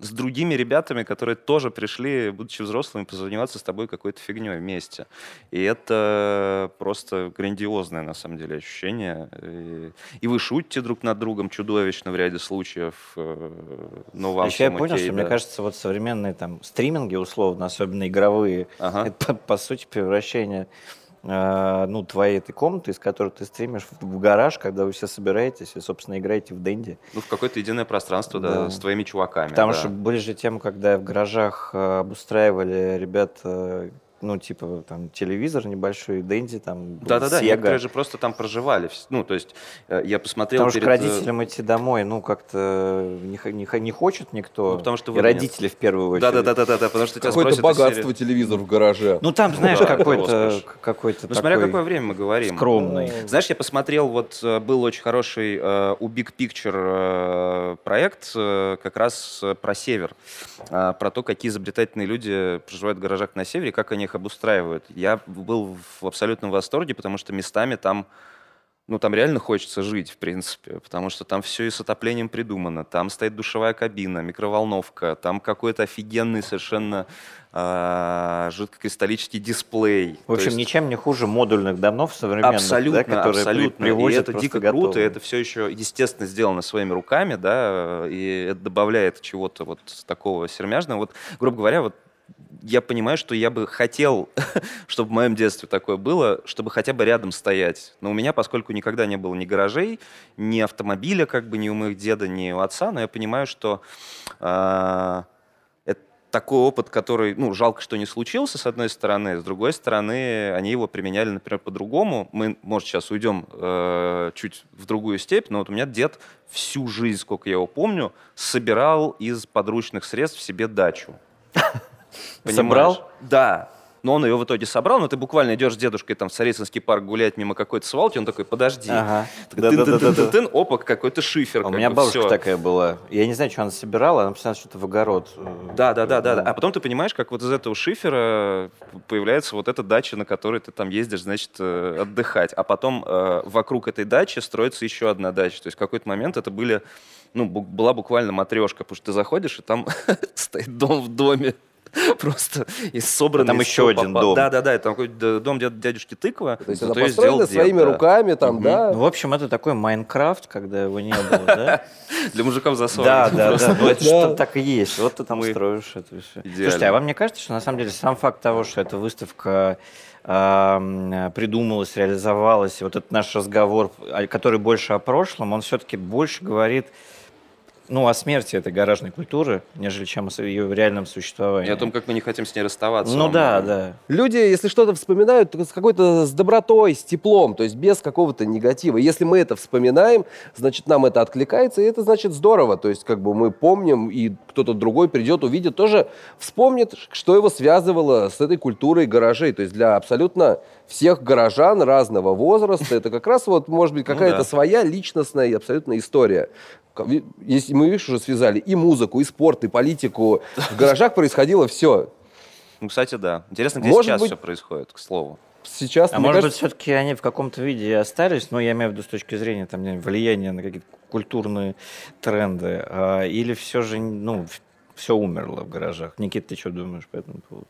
Speaker 3: с другими ребятами, которые тоже пришли, будучи взрослыми, позаниматься с тобой какой-то фигней вместе. И это просто грандиозное, на самом деле, ощущение. И, вы шутите друг над другом чудовищно в ряде случаев, э, но вам
Speaker 4: Еще я понял,
Speaker 3: окей,
Speaker 4: что, мне
Speaker 3: да.
Speaker 4: кажется, вот современные там стриминги, условно, особенно игровые,
Speaker 3: Ага. [LAUGHS]
Speaker 4: это, по, по сути, превращение ну, твоей этой комнаты, из которой ты стримишь, в, в гараж, когда вы все собираетесь и, собственно, играете в Дэнди.
Speaker 3: Ну, в какое-то единое пространство, да,
Speaker 4: Да.
Speaker 3: с твоими чуваками.
Speaker 4: Потому
Speaker 3: да.
Speaker 4: что были же темы, когда в гаражах э, обустраивали ребят, э, ну, типа, там, телевизор небольшой, Дэнди, там,
Speaker 3: Да-да-да, некоторые же просто там проживали. Ну, то есть э, я посмотрел
Speaker 4: Потому что к
Speaker 3: перед, э,
Speaker 4: родителям идти домой, ну, как-то не, не, не хочет никто.
Speaker 3: Ну, потому что
Speaker 4: И
Speaker 3: выбора нет.
Speaker 4: родители в первую очередь.
Speaker 3: Да-да-да-да, потому что тебя
Speaker 5: Какое-то богатство
Speaker 3: серии-
Speaker 5: телевизор в гараже.
Speaker 4: Ну, там, знаешь,
Speaker 3: Да,
Speaker 4: какой-то,
Speaker 3: роскошь.
Speaker 4: к- какой-то
Speaker 3: Ну, смотря какое время мы говорим.
Speaker 4: скромный.
Speaker 3: Знаешь, я посмотрел, вот э, был очень хороший э, у Big Picture э, проект э, как раз про север, про то, какие изобретательные люди проживают в гаражах на севере, как они их обустраивают. Я был в абсолютном восторге, потому что местами там ну, там реально хочется жить, в принципе, потому что там все и с отоплением придумано. Там стоит душевая кабина, микроволновка, там какой-то офигенный совершенно а, жидкокристаллический дисплей.
Speaker 4: В общем,
Speaker 3: есть-
Speaker 4: ничем не хуже модульных домов современных,
Speaker 3: Абсолютно,
Speaker 4: да, которые
Speaker 3: абсолютно.
Speaker 4: привозят
Speaker 3: и это дико
Speaker 4: готовые.
Speaker 3: круто, это все еще, естественно, сделано своими руками, да, и это добавляет чего-то вот такого сермяжного. Вот, грубо говоря, вот я понимаю, что я бы хотел, [LAUGHS] чтобы в моем детстве такое было, чтобы хотя бы рядом стоять. Но у меня, поскольку никогда не было ни гаражей, ни автомобиля, как бы ни у моих деда, ни у отца, но я понимаю, что а, это такой опыт, который, ну, жалко, что не случился, с одной стороны, с другой стороны, они его применяли, например, по-другому. Мы, может, сейчас уйдем э, чуть в другую степь, но вот у меня дед всю жизнь, сколько я его помню, собирал из подручных средств себе дачу. Понимаешь?
Speaker 4: Собрал?
Speaker 3: Да. Но он ее в итоге собрал, но ты буквально идешь с дедушкой там в Царицынский парк гулять мимо какой-то свалки, он такой, подожди.
Speaker 4: Ага.
Speaker 3: Тын-тын-тын-тын, опа, какой-то шифер.
Speaker 4: А У меня
Speaker 3: бы,
Speaker 4: бабушка
Speaker 3: всё.
Speaker 4: такая была. Я не знаю, что она собирала, она постоянно что-то в огород. э,
Speaker 3: Да, да, да, да, да.
Speaker 4: ну,
Speaker 3: А потом ты понимаешь, как вот из этого шифера появляется вот эта дача, на которой ты там ездишь, значит, э, отдыхать. А потом э, вокруг этой дачи строится еще одна дача. То есть в какой-то момент это были, ну, была буквально матрешка, потому что ты заходишь, и там [LAUGHS] стоит дом в доме. Просто [LAUGHS] из собранных.
Speaker 4: Там еще один дом.
Speaker 3: Да, да, да. Это такой дом дяд- дядюшки Тыква.
Speaker 5: То есть
Speaker 3: зато
Speaker 5: это построено своими руками, там, да.
Speaker 4: Ну, в общем, это такой Майнкрафт, когда его не было, да? [LAUGHS]
Speaker 3: Для мужиков за 40.
Speaker 4: Да, да, да. Ну, это [LAUGHS] что так и есть. Вот ты там строишь это все. Слушайте, а вам не кажется, что на самом деле сам факт того, что эта выставка придумалась, реализовалась, вот этот наш разговор, а, который больше о прошлом, он все-таки больше говорит ну, о смерти этой гаражной культуры, нежели чем о ее реальном существовании.
Speaker 3: И о том, как мы не хотим с ней расставаться.
Speaker 4: Ну да, да.
Speaker 5: Люди, если что-то вспоминают, то с какой-то с добротой, с теплом, то есть без какого-то негатива. Если мы это вспоминаем, значит, нам это откликается, и это значит здорово. То есть, как бы мы помним, и кто-то другой придет, увидит, тоже вспомнит, что его связывало с этой культурой гаражей. То есть для абсолютно всех горожан разного возраста это как раз вот, может быть,
Speaker 3: Ну
Speaker 5: какая-то
Speaker 3: да.
Speaker 5: своя личностная и абсолютно история. Если мы, видишь, уже связали и музыку, и спорт, и политику, в гаражах происходило все.
Speaker 3: Ну, кстати, да. Интересно, где
Speaker 5: Может
Speaker 3: сейчас
Speaker 5: быть-
Speaker 3: все происходит, к слову.
Speaker 5: Сейчас,
Speaker 4: А может
Speaker 5: кажется,
Speaker 4: быть, все-таки они в каком-то виде и остались, но я имею в виду с точки зрения там, влияния на какие-то культурные тренды, а, или все же, ну, все умерло в гаражах. Никита, ты что думаешь по этому поводу?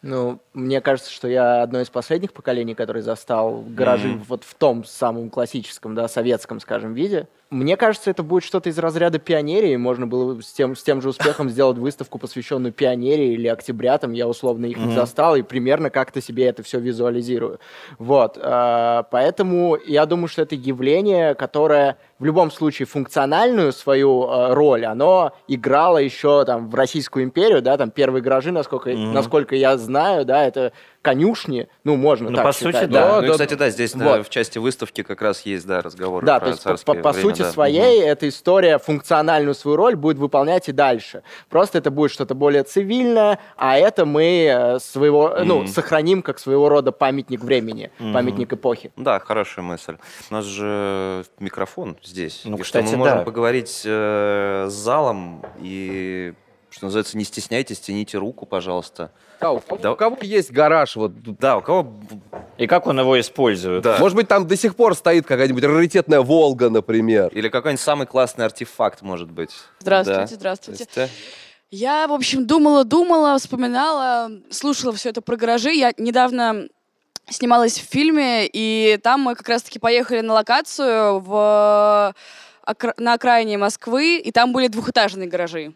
Speaker 2: Ну, мне кажется, что я одно из последних поколений, который застал гаражи
Speaker 3: Мгм.
Speaker 2: вот в том самом классическом, да, советском, скажем, виде. Мне кажется, это будет что-то из разряда пионерии. Можно было бы с тем, с тем же успехом [LAUGHS] сделать выставку, посвященную пионерии или октябрятам. Я условно их не застал и примерно как-то себе это все визуализирую. Вот. а, Поэтому я думаю, что это явление, которое в любом случае функциональную свою э, роль, оно играло еще там в Российскую империю, да, там первые гаражи, насколько, насколько я знаю, да, это конюшни, ну, можно
Speaker 4: Ну,
Speaker 2: так
Speaker 4: по
Speaker 2: считать,
Speaker 4: сути,
Speaker 2: да.
Speaker 4: да.
Speaker 3: Ну, и, кстати, да, здесь да,
Speaker 2: Вот.
Speaker 3: в части выставки как раз есть, да, разговоры
Speaker 2: Да,
Speaker 3: про
Speaker 2: то есть по, по-
Speaker 3: время,
Speaker 2: сути
Speaker 3: да.
Speaker 2: своей эта история функциональную свою роль будет выполнять и дальше. Просто это будет что-то более цивильное, а это мы э, своего, э, ну, сохраним как своего рода памятник времени, памятник эпохи.
Speaker 3: Да, хорошая мысль. У нас же микрофон здесь.
Speaker 4: Ну,
Speaker 3: и что
Speaker 4: кстати,
Speaker 3: мы можем
Speaker 4: да.
Speaker 3: поговорить э, с залом и, что называется, не стесняйтесь, тяните руку, пожалуйста.
Speaker 5: А, у, кого-
Speaker 3: Да.
Speaker 5: у кого есть гараж? Вот?
Speaker 3: Да, у кого...
Speaker 4: И как он его использует?
Speaker 3: Да.
Speaker 5: Может быть, там до сих пор стоит какая-нибудь раритетная Волга, например.
Speaker 3: Или какой-нибудь самый классный артефакт, может быть.
Speaker 6: Здравствуйте,
Speaker 3: Да.
Speaker 6: здравствуйте.
Speaker 3: Есть,
Speaker 6: Я, в общем, думала, думала, вспоминала, слушала все это про гаражи. Я недавно снималась в фильме, и там мы как раз-таки поехали на локацию в окра- на окраине Москвы, и там были двухэтажные гаражи.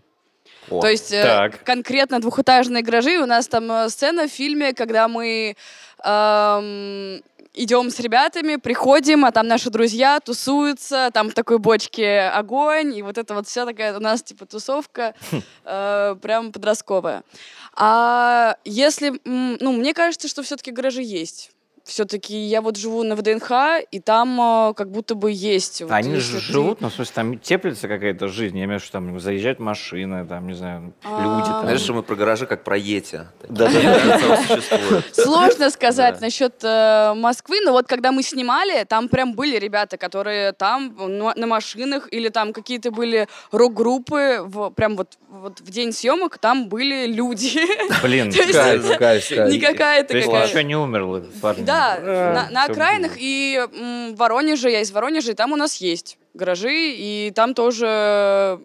Speaker 3: О,
Speaker 6: То есть э,
Speaker 4: так.
Speaker 6: конкретно двухэтажные гаражи. У нас там э, сцена в фильме, когда мы эм, идем с ребятами, приходим, а там наши друзья тусуются, там в такой бочке огонь, и вот это вот все такая у нас типа тусовка э, прям подростковая. А если, ну, мне кажется, что все-таки гаражи есть. Все-таки я вот живу на ВДНХ, и там э, как будто бы есть. вот
Speaker 4: Они же
Speaker 6: ты-
Speaker 4: живут, ну, в смысле, там теплится какая-то жизнь. Я имею в виду, что там заезжают машины, там, не знаю,
Speaker 6: А.
Speaker 4: люди. там.
Speaker 3: Знаешь, что мы про гаражи как про.
Speaker 4: Да,
Speaker 3: существуют.
Speaker 6: Сложно сказать насчет э, Москвы, но вот когда мы снимали, там прям были ребята, которые там на машинах или там какие-то были рок-группы, прям вот, в день съемок там были люди.
Speaker 4: Блин, [LAUGHS]
Speaker 6: есть
Speaker 5: Кайф, [LAUGHS] кайф,
Speaker 6: Не
Speaker 5: кайф.
Speaker 6: какая-то
Speaker 4: то есть
Speaker 6: какая
Speaker 4: еще не умерло, парни.
Speaker 6: Да,
Speaker 4: Э,
Speaker 6: на, окраинах и м, в Воронеже, я из Воронежа, и там у нас есть гаражи, и там тоже,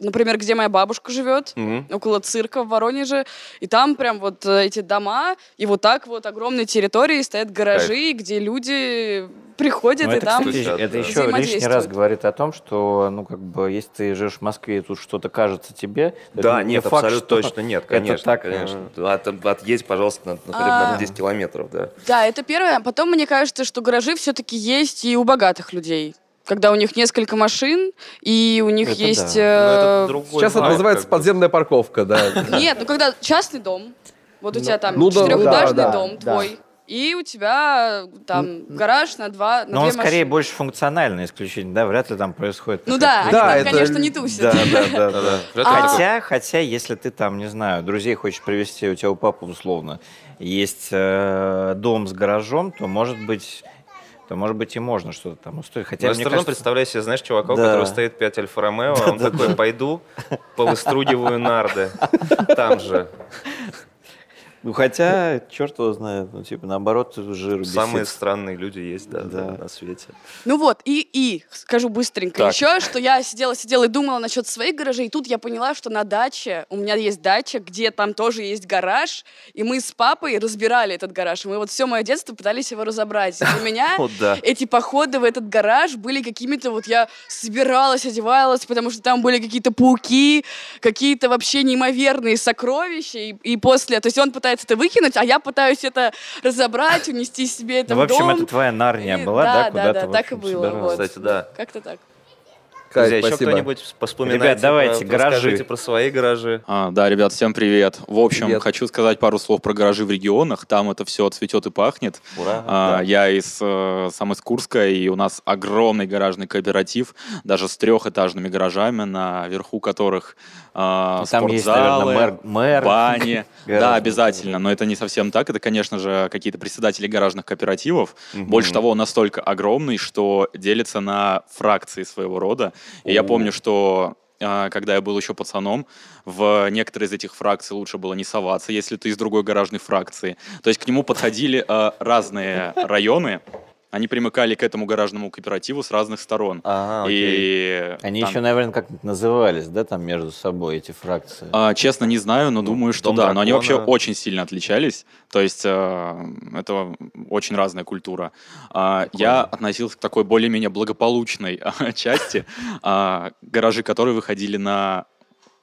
Speaker 6: например, где моя бабушка живет,
Speaker 3: Мгм.
Speaker 6: около цирка в Воронеже, и там прям вот э, эти дома, и вот так вот огромной территории стоят гаражи, где люди приходят,
Speaker 4: Ну,
Speaker 6: и
Speaker 4: это,
Speaker 6: там...
Speaker 4: кстати, это еще лишний раз говорит о том, что, ну, как бы, если ты живешь в Москве, и тут что-то кажется тебе,
Speaker 3: Да,
Speaker 4: это не
Speaker 3: нет,
Speaker 4: факт,
Speaker 3: абсолютно
Speaker 4: что
Speaker 3: точно нет,
Speaker 4: это
Speaker 3: конечно.
Speaker 4: так,
Speaker 3: конечно.
Speaker 4: э,
Speaker 3: От- отъедь, пожалуйста, на, например,
Speaker 6: А.
Speaker 3: на 10 километров, да.
Speaker 6: Да, это первое. Потом мне кажется, что гаражи все-таки есть и у богатых людей. Когда у них несколько машин, и у них
Speaker 4: Это
Speaker 6: есть...
Speaker 4: да.
Speaker 6: э,
Speaker 3: это
Speaker 5: Сейчас это
Speaker 3: вайб,
Speaker 5: называется подземная парковка, да.
Speaker 6: Нет, ну когда частный дом, вот у тебя там
Speaker 5: ну
Speaker 6: четырехэтажный дом твой, и у тебя там гараж на два, на
Speaker 4: Но он
Speaker 6: две
Speaker 4: скорее
Speaker 6: машины.
Speaker 4: больше функциональное исключение, да, вряд ли там происходит.
Speaker 6: Ну да, они
Speaker 5: Да,
Speaker 6: там,
Speaker 5: это-
Speaker 6: конечно, не тусят. [LAUGHS]
Speaker 4: Да, да, да, да. Хотя, хотя, если ты там, не знаю, друзей хочешь привезти, у тебя у папы условно есть э, дом с гаражом, то может быть, то может быть и можно что-то там устроить. Хотя
Speaker 3: Но я
Speaker 4: мне
Speaker 3: все равно
Speaker 4: кажется,
Speaker 3: представляю себе, знаешь, чувака, у
Speaker 4: Да.
Speaker 3: которого стоит 5 Альфа-Ромео, а он такой, пойду, повыстругиваю нарды. Там же.
Speaker 4: Ну хотя, черт его знает, ну типа наоборот жир
Speaker 3: Самые
Speaker 4: бесит.
Speaker 3: странные люди есть, да, да,
Speaker 4: Да.
Speaker 3: на свете.
Speaker 6: Ну вот, и, и скажу быстренько
Speaker 3: Так.
Speaker 6: еще, что я сидела, сидела и думала насчет своих гаражей, и тут я поняла, что на даче, у меня есть дача, где там тоже есть гараж, и мы с папой разбирали этот гараж, и мы вот все мое детство пытались его разобрать. И для меня [LAUGHS] эти походы в этот гараж были какими-то, вот я собиралась, одевалась, потому что там были какие-то пауки, какие-то вообще неимоверные сокровища, и, и после, то есть он пытается это выкинуть, а я пытаюсь это разобрать, унести себе это
Speaker 4: Ну, в
Speaker 6: в
Speaker 4: общем,
Speaker 6: дом.
Speaker 4: это твоя нарния
Speaker 6: И-
Speaker 4: была, да,
Speaker 6: да,
Speaker 4: куда
Speaker 6: да, да, так и было, вот.
Speaker 3: Кстати, да.
Speaker 6: Как-то так.
Speaker 5: Кайф,
Speaker 3: Друзья, еще кто-нибудь вспоминает?
Speaker 4: Ребят, давайте, гаражи.
Speaker 3: Расскажите про свои гаражи.
Speaker 1: А, да, ребят, всем привет. В общем,
Speaker 5: Привет.
Speaker 1: хочу сказать пару слов про гаражи в регионах. Там это все цветет и пахнет.
Speaker 3: Ура.
Speaker 1: А,
Speaker 3: Да.
Speaker 1: Я из, э, сам из Курска, и у нас огромный гаражный кооператив, даже с трехэтажными гаражами, наверху которых а,
Speaker 4: Ну, Там есть,
Speaker 1: спортзалы,
Speaker 4: наверное, мэр, мэр.
Speaker 1: бани. [LAUGHS] Да, обязательно, но это не совсем так. Это, конечно же, какие-то председатели гаражных кооперативов. Больше того, он настолько огромный, что делится на фракции своего рода. И я помню, что а, когда я был еще пацаном, в некоторые из этих фракций лучше было не соваться, если ты из другой гаражной фракции. То есть к нему подходили а, разные районы, Они примыкали к этому гаражному кооперативу с разных сторон.
Speaker 3: А, окей.
Speaker 1: И
Speaker 4: Они
Speaker 1: там-
Speaker 4: еще, наверное, как назывались, да, там между собой эти фракции.
Speaker 1: А, честно, не знаю, но
Speaker 3: Ну,
Speaker 1: думаю, что
Speaker 3: Дом
Speaker 1: да. Но они вообще
Speaker 3: дракона.
Speaker 1: очень сильно отличались. То есть э, это очень разная культура. А, я относился к такой более-менее благополучной а, части, а, гаражи, которые выходили на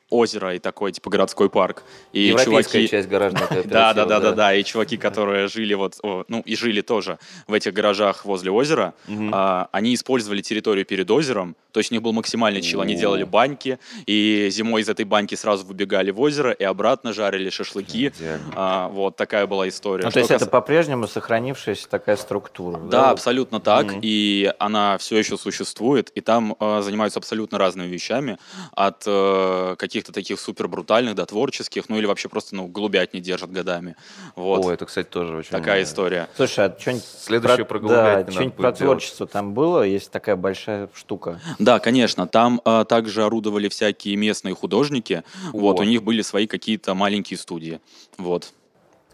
Speaker 1: озеро и такой, типа, городской парк. И
Speaker 3: Европейская
Speaker 1: чуваки...
Speaker 3: часть гаражного. [LAUGHS]
Speaker 1: Да, да, да, да, да. И чуваки, которые жили вот, ну и жили тоже в этих гаражах возле озера, а, они использовали территорию перед озером. То есть у них был максимальный чил. Они делали баньки, и зимой из этой баньки сразу выбегали в озеро и обратно жарили шашлыки. А, вот такая была история.
Speaker 4: Ну,
Speaker 1: Что
Speaker 4: то есть это
Speaker 1: кас-
Speaker 4: по-прежнему сохранившаяся такая структура.
Speaker 1: Да, абсолютно так.
Speaker 3: Мгм.
Speaker 1: И она все еще существует. И там э, занимаются абсолютно разными вещами. От э, каких-то таких супер брутальных до творческих. Ну или вообще просто ну, голубят не держат годами. Вот.
Speaker 3: О, это, кстати, тоже очень...
Speaker 1: Такая
Speaker 3: э,
Speaker 1: история.
Speaker 4: Слушай, а что-нибудь
Speaker 3: Следующее про голубят
Speaker 4: да,
Speaker 3: не надо
Speaker 4: что-нибудь про
Speaker 3: делать.
Speaker 4: творчество там было? Есть такая большая штука.
Speaker 1: Да, конечно. Там а, также орудовали всякие местные художники. Вот,
Speaker 3: О.
Speaker 1: у них были свои какие-то маленькие студии. Вот.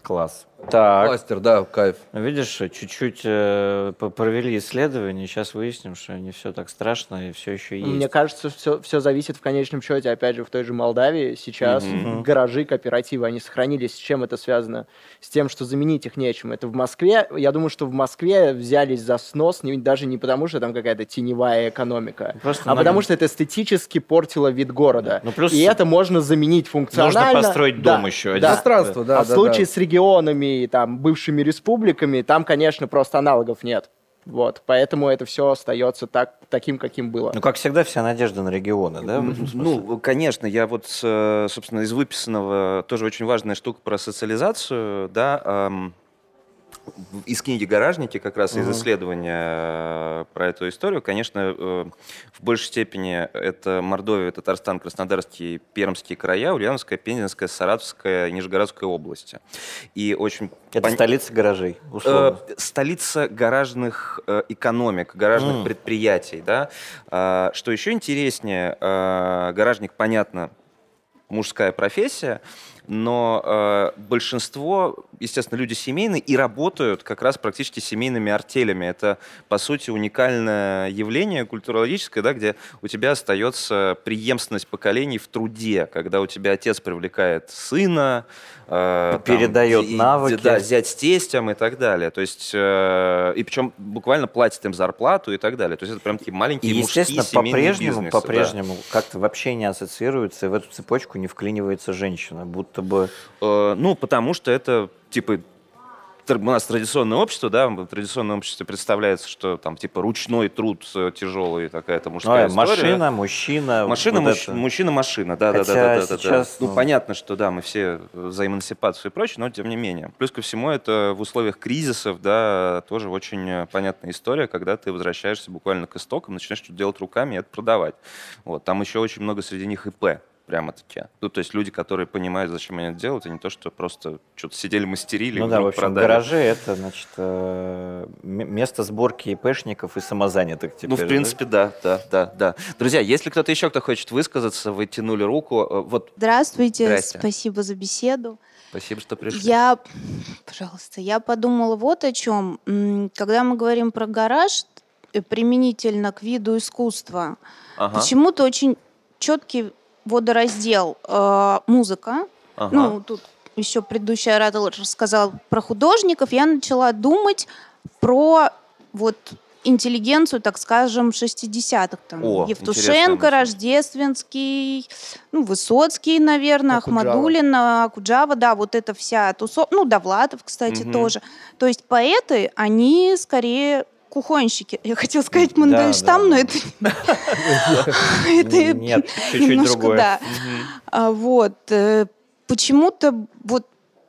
Speaker 4: Класс. Так,
Speaker 5: Мастер, да, кайф.
Speaker 4: ну, видишь, чуть-чуть э, провели исследование, сейчас выясним, что не все так страшно и все еще есть.
Speaker 2: Мне кажется, все, все зависит в конечном счете, опять же, в той же Молдавии. Сейчас
Speaker 3: Мгм.
Speaker 2: гаражи, кооперативы, они сохранились. С чем это связано? С тем, что заменить их нечем. Это в Москве. Я думаю, что в Москве взялись за снос не- даже не потому, что там какая-то теневая экономика,
Speaker 4: Просто
Speaker 2: а
Speaker 4: многим-
Speaker 2: потому что это эстетически портило вид города.
Speaker 4: Ну, плюс
Speaker 2: И это можно заменить функционально.
Speaker 4: Нужно построить
Speaker 2: Да,
Speaker 4: дом еще один.
Speaker 2: да.
Speaker 5: Пространство, да,
Speaker 2: а в
Speaker 5: да,
Speaker 2: случае
Speaker 5: да.
Speaker 2: с регионами и там бывшими республиками, там, конечно, просто аналогов нет. Вот, поэтому это все остается так, таким, каким было.
Speaker 4: Ну, как всегда, вся надежда на регионы, да? в этом смысле?
Speaker 3: Ну, конечно, я вот, собственно, из выписанного тоже очень важная штука про социализацию, да, в- из книги «Гаражники», как раз из
Speaker 4: Мгм.
Speaker 3: исследования э, про эту историю, конечно, э, в большей степени это Мордовия, Татарстан, Краснодарские, Пермские края, Ульяновская, Пензенская, Саратовская, Нижегородская области. И очень
Speaker 4: Это
Speaker 3: пон-
Speaker 4: столица гаражей, условно.
Speaker 3: Э, столица гаражных экономик, гаражных
Speaker 4: М.
Speaker 3: предприятий, да. Что еще интереснее, гаражник, понятно, мужская профессия, но э, большинство, естественно, люди семейные и работают как раз практически семейными артелями. Это, по сути, уникальное явление культурологическое, да, где у тебя остается преемственность поколений в труде, когда у тебя отец привлекает сына, э, там,
Speaker 4: Передает
Speaker 3: и-
Speaker 4: навыки.
Speaker 3: Да, зять с тестем и так далее. То есть, э, и причем буквально платит им зарплату и так далее. То есть это прям такие маленькие
Speaker 4: И,
Speaker 3: мужские
Speaker 4: естественно,
Speaker 3: семейные
Speaker 4: по-прежнему,
Speaker 3: бизнесы, да.
Speaker 4: по-прежнему как-то вообще не ассоциируется, и в эту цепочку не вклинивается женщина, будто бы...
Speaker 3: Э, ну, потому что это, типа, у нас традиционное общество, да, в традиционном обществе представляется, что там, типа, ручной труд э, тяжелый, такая-то мужская
Speaker 4: Ну,
Speaker 3: история.
Speaker 4: машина, мужчина.
Speaker 3: Машина,
Speaker 4: вот
Speaker 3: мужч-
Speaker 4: это.
Speaker 3: мужчина, машина, да, да,
Speaker 4: Хотя
Speaker 3: да, да, да, да,
Speaker 4: сейчас,
Speaker 3: Ну,
Speaker 4: ну-
Speaker 3: понятно, что да, мы все за эмансипацию и прочее, но тем не менее. Плюс ко всему, это в условиях кризисов, да, тоже очень э, понятная история, когда ты возвращаешься буквально к истокам, начинаешь что-то делать руками и это продавать. Вот, там еще очень много среди них ИП прямо-таки. Ну, то есть люди, которые понимают, зачем они это делают, а не то, что просто что-то сидели, мастерили,
Speaker 4: Ну
Speaker 3: и
Speaker 4: да, в общем,
Speaker 3: продали.
Speaker 4: гаражи это, значит, э, место сборки ИПшников и самозанятых теперь.
Speaker 3: Ну, в принципе, да, да, да, да. Друзья, если кто-то еще, кто хочет высказаться, вы тянули руку, э, вот,
Speaker 7: Здравствуйте,
Speaker 3: Здрасте.
Speaker 7: спасибо за беседу.
Speaker 3: спасибо, что пришли.
Speaker 7: Я, пожалуйста, я подумала вот о чем. Когда мы говорим про гараж, э, применительно к виду искусства,
Speaker 3: Ага,
Speaker 7: почему-то очень четкий водораздел э, музыка.
Speaker 3: ага.
Speaker 7: Ну, тут еще предыдущий оратор рассказал про художников. Я начала думать про вот интеллигенцию, так скажем, 60-х. Там,
Speaker 3: О,
Speaker 7: Евтушенко. Рождественский, ну, Высоцкий, наверное,
Speaker 2: Акуджава.
Speaker 7: Ахмадулина, Акуджава, да, вот эта вся тусовка. Ну, Довлатов, кстати,
Speaker 3: Мгм.
Speaker 7: тоже. То есть поэты, они скорее кухонщики. Я хотела сказать Мандельштам,
Speaker 4: да,
Speaker 7: но
Speaker 4: да.
Speaker 7: это... [LAUGHS] это
Speaker 4: Нет, чуть-чуть
Speaker 7: немножко,
Speaker 4: другое.
Speaker 7: да. А, вот. э, Почему-то вот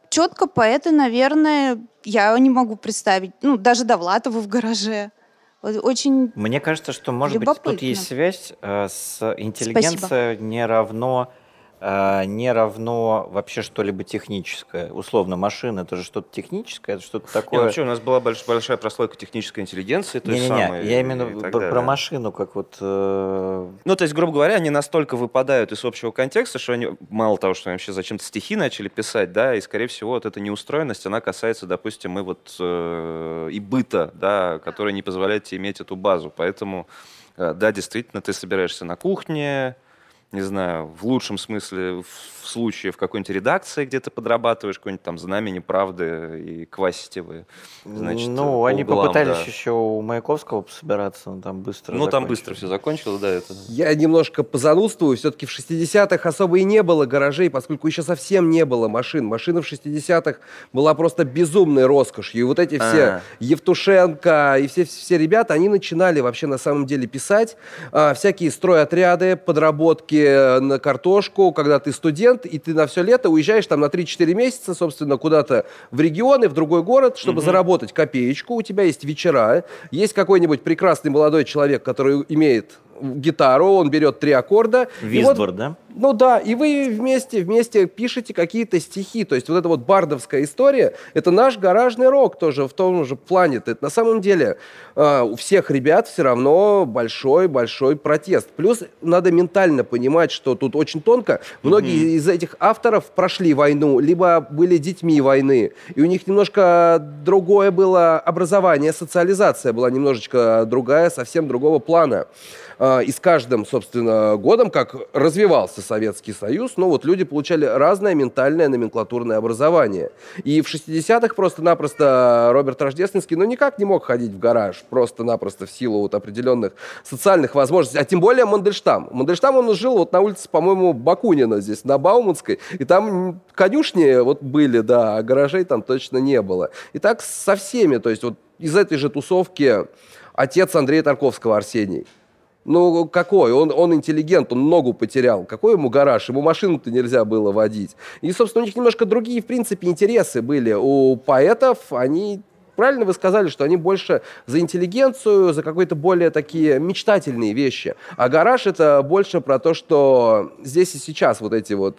Speaker 7: четко поэты, наверное, я не могу представить. Ну, даже Довлатова в гараже. Очень
Speaker 4: Мне кажется, что, может быть, тут есть связь э, с интеллигенция не равно не равно вообще что-либо техническое. Условно, машина это же что-то техническое, это что-то
Speaker 3: Не,
Speaker 4: такое.
Speaker 3: ну, вообще у нас была больш- большая прослойка технической интеллигенции, есть
Speaker 4: Не-не-не,
Speaker 3: самой
Speaker 4: я именно про,
Speaker 3: далее.
Speaker 4: про машину, как вот э,
Speaker 3: Ну, то есть, грубо говоря, они настолько выпадают из общего контекста, что они, мало того, что они вообще зачем-то стихи начали писать, да, и, скорее всего, вот эта неустроенность, она касается, допустим, и вот э, и быта, да, который не позволяет тебе иметь эту базу. Поэтому, э, да, действительно, ты собираешься на кухне, не знаю, в лучшем смысле, в, случае в какой-нибудь редакции, где ты подрабатываешь, какой-нибудь там знамени правды и квасите вы, значит,
Speaker 4: ну, они
Speaker 3: углам,
Speaker 4: попытались
Speaker 3: да.
Speaker 4: еще у Маяковского собираться, но там быстро
Speaker 3: Ну, там быстро все закончилось, да, это.
Speaker 5: Я немножко позанудствую. Все-таки в 60-х особо и не было гаражей, поскольку еще совсем не было машин. Машина в 60-х была просто безумной роскошью. И вот эти все
Speaker 3: А.
Speaker 5: Евтушенко и все, все ребята, они начинали вообще на самом деле писать а, всякие стройотряды, подработки э, на картошку, когда ты студент, и ты на все лето уезжаешь там на 3-4 месяца, собственно, куда-то в регионы, в другой город, чтобы заработать копеечку. У тебя есть вечера, есть какой-нибудь прекрасный молодой человек, который имеет гитару, он берет три аккорда. и вот
Speaker 4: Визбор, да?
Speaker 5: ну да, и вы вместе, вместе пишете какие-то стихи. То есть вот эта вот бардовская история, это наш гаражный рок тоже в том же плане. Это на самом деле э, у всех ребят все равно большой-большой протест. Плюс надо ментально понимать, что тут очень тонко. Многие из этих авторов прошли войну, либо были детьми войны. И у них немножко другое было образование, социализация была немножечко другая, совсем другого плана. А, И с каждым, собственно, годом, как развивался Советский Союз, ну вот люди получали разное ментальное номенклатурное образование. И в 60-х просто-напросто Роберт Рождественский, ну никак не мог ходить в гараж, просто-напросто в силу вот определенных социальных возможностей, а тем более Мандельштам. Мандельштам, он жил вот на улице, по-моему, Бакунина здесь, на Бауманской, и там конюшни вот были, да, а гаражей там точно не было. И так со всеми, то есть вот из этой же тусовки отец Андрея Тарковского, Арсений. Ну, какой? Он, он интеллигент, он ногу потерял. Какой ему гараж? Ему машину-то нельзя было водить. И, собственно, у них немножко другие, в принципе, интересы были. У поэтов они... Правильно вы сказали, что они больше за интеллигенцию, за какие-то более такие мечтательные вещи. А гараж — это больше про то, что здесь и сейчас вот эти вот...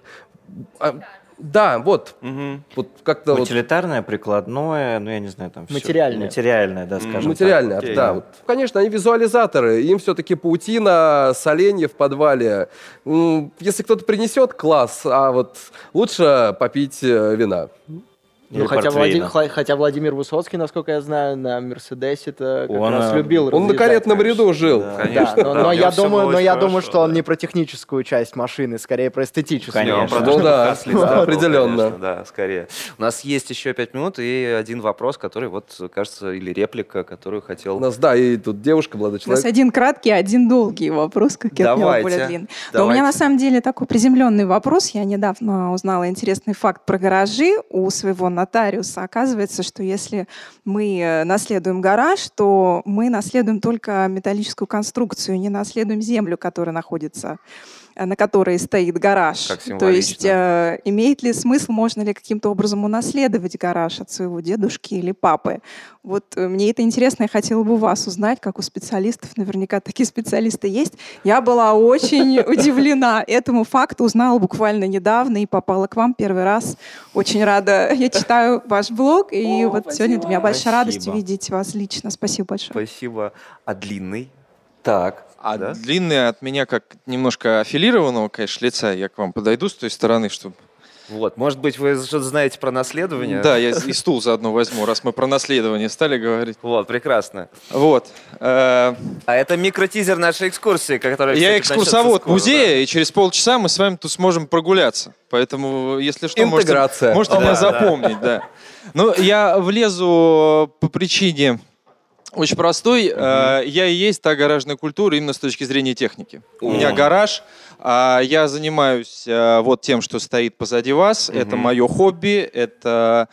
Speaker 5: а, да, вот.
Speaker 3: Мгм.
Speaker 5: Вот как-то вот
Speaker 4: Утилитарное, прикладное, ну я не знаю, там всё.
Speaker 2: Материальное.
Speaker 4: Материальное, да, скажем
Speaker 5: Материальный,
Speaker 3: окей.
Speaker 5: да. Вот. Конечно, они визуализаторы, им все-таки паутина, соленье в подвале. Если кто-то принесет, класс, а вот лучше попить э, вина.
Speaker 2: Ну, хотя, хла- хотя Владимир Высоцкий, насколько я знаю, на Мерседесе-то как
Speaker 4: Он,
Speaker 2: раз
Speaker 4: э,
Speaker 2: любил
Speaker 5: Он на каретном ряду жил.
Speaker 4: Да.
Speaker 3: Конечно,
Speaker 2: да, но, но
Speaker 3: у
Speaker 2: я думаю, но я
Speaker 3: хорошо,
Speaker 2: думаю, что он не про техническую часть машины, скорее про эстетическую.
Speaker 3: Не, он
Speaker 4: Конечно.
Speaker 3: про
Speaker 5: Ну да, [LAUGHS] определенно.
Speaker 3: конечно, Да, скорее. У нас есть еще пять минут и один вопрос, который вот, кажется, или реплика, которую
Speaker 5: У
Speaker 3: хотел...
Speaker 5: нас, да, и тут девушка, молодой
Speaker 8: У нас
Speaker 5: человек.
Speaker 8: один краткий, один долгий вопрос, как я поняла, более длинный. Но у меня на самом деле такой приземленный вопрос. Я недавно узнала интересный факт про гаражи у своего нотариуса. Оказывается, что если мы э, наследуем гараж, то мы наследуем только металлическую конструкцию, не наследуем землю, которая находится на которой стоит гараж.
Speaker 3: Как
Speaker 8: То есть э, имеет ли смысл, можно ли каким-то образом унаследовать гараж от своего дедушки или папы? Вот э, мне это интересно, я хотела бы у вас узнать, как у специалистов, наверняка такие специалисты есть. Я была очень [LAUGHS] удивлена этому факту, узнала буквально недавно и попала к вам первый раз. Очень рада. Я читаю ваш блог, и вот сегодня для меня большая радость
Speaker 4: Спасибо.
Speaker 8: увидеть вас лично. Спасибо большое.
Speaker 3: Спасибо. А длинный?
Speaker 4: Так.
Speaker 9: А
Speaker 3: Да?
Speaker 9: длинный от меня как немножко аффилированного, конечно, лица, я к вам подойду с той стороны, чтобы...
Speaker 3: Вот, может быть, вы что-то знаете про наследование?
Speaker 9: Да, я и стул заодно возьму, раз мы про наследование стали говорить.
Speaker 3: Вот, прекрасно.
Speaker 9: Вот. э,
Speaker 3: А это микротизер нашей экскурсии, которая...
Speaker 9: Я
Speaker 3: кстати,
Speaker 9: экскурсовод
Speaker 3: скоро,
Speaker 9: музея, и через полчаса мы с вами тут сможем прогуляться. Поэтому, если что, можете,
Speaker 5: Интеграция.
Speaker 9: можете
Speaker 3: Да,
Speaker 9: меня
Speaker 3: да.
Speaker 9: запомнить, да. Ну, я влезу по причине очень простой. Э, Я и есть та гаражная культура именно с точки зрения техники. У меня гараж, а я занимаюсь э, вот тем, что стоит позади вас. Это мое хобби, это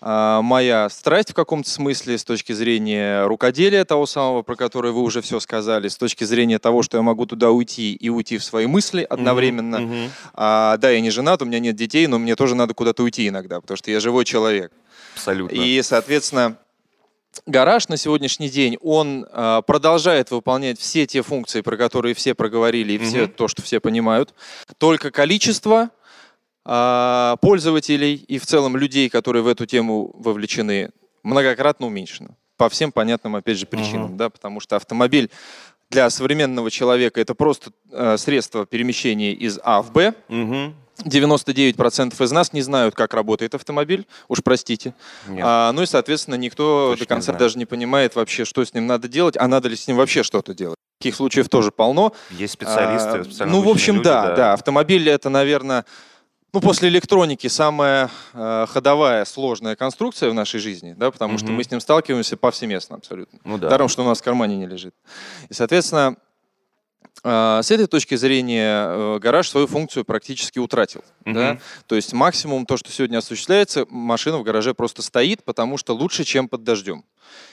Speaker 9: а, моя страсть в каком-то смысле с точки зрения рукоделия того самого, про которое вы уже все сказали, с точки зрения того, что я могу туда уйти и уйти в свои мысли одновременно.
Speaker 3: Мгм.
Speaker 9: А, да, я не женат, у меня нет детей, но мне тоже надо куда-то уйти иногда, потому что я живой человек.
Speaker 3: Абсолютно.
Speaker 9: И, соответственно, гараж на сегодняшний день, он э, продолжает выполнять все те функции, про которые все проговорили, и все
Speaker 3: Мгм.
Speaker 9: то, что все понимают. Только количество э, пользователей и в целом людей, которые в эту тему вовлечены, многократно уменьшено. По всем понятным, опять же, причинам. Да, потому что автомобиль для современного человека это просто э, средство перемещения из А в Б.
Speaker 3: Мгм.
Speaker 9: 99% из нас не знают, как работает автомобиль, уж простите.
Speaker 3: Нет.
Speaker 9: А, ну и, соответственно, никто
Speaker 3: Точно
Speaker 9: до конца
Speaker 3: не
Speaker 9: даже не понимает вообще, что с ним надо делать, а надо ли с ним вообще что-то делать. Таких случаев тоже полно.
Speaker 3: Есть специалисты,
Speaker 9: А,
Speaker 3: специально
Speaker 9: Ну, в общем,
Speaker 3: люди,
Speaker 9: да, да, Автомобиль это, наверное, ну, после электроники самая э, ходовая, сложная конструкция в нашей жизни, да, потому что
Speaker 3: Мгм.
Speaker 9: мы с ним сталкиваемся повсеместно абсолютно.
Speaker 3: Ну да.
Speaker 9: Даром, что у нас в кармане не лежит. И, соответственно, с этой точки зрения э, гараж свою функцию практически утратил. Да?
Speaker 3: Мгм.
Speaker 9: То есть максимум то, что сегодня осуществляется, машина в гараже просто стоит, потому что лучше, чем под дождем.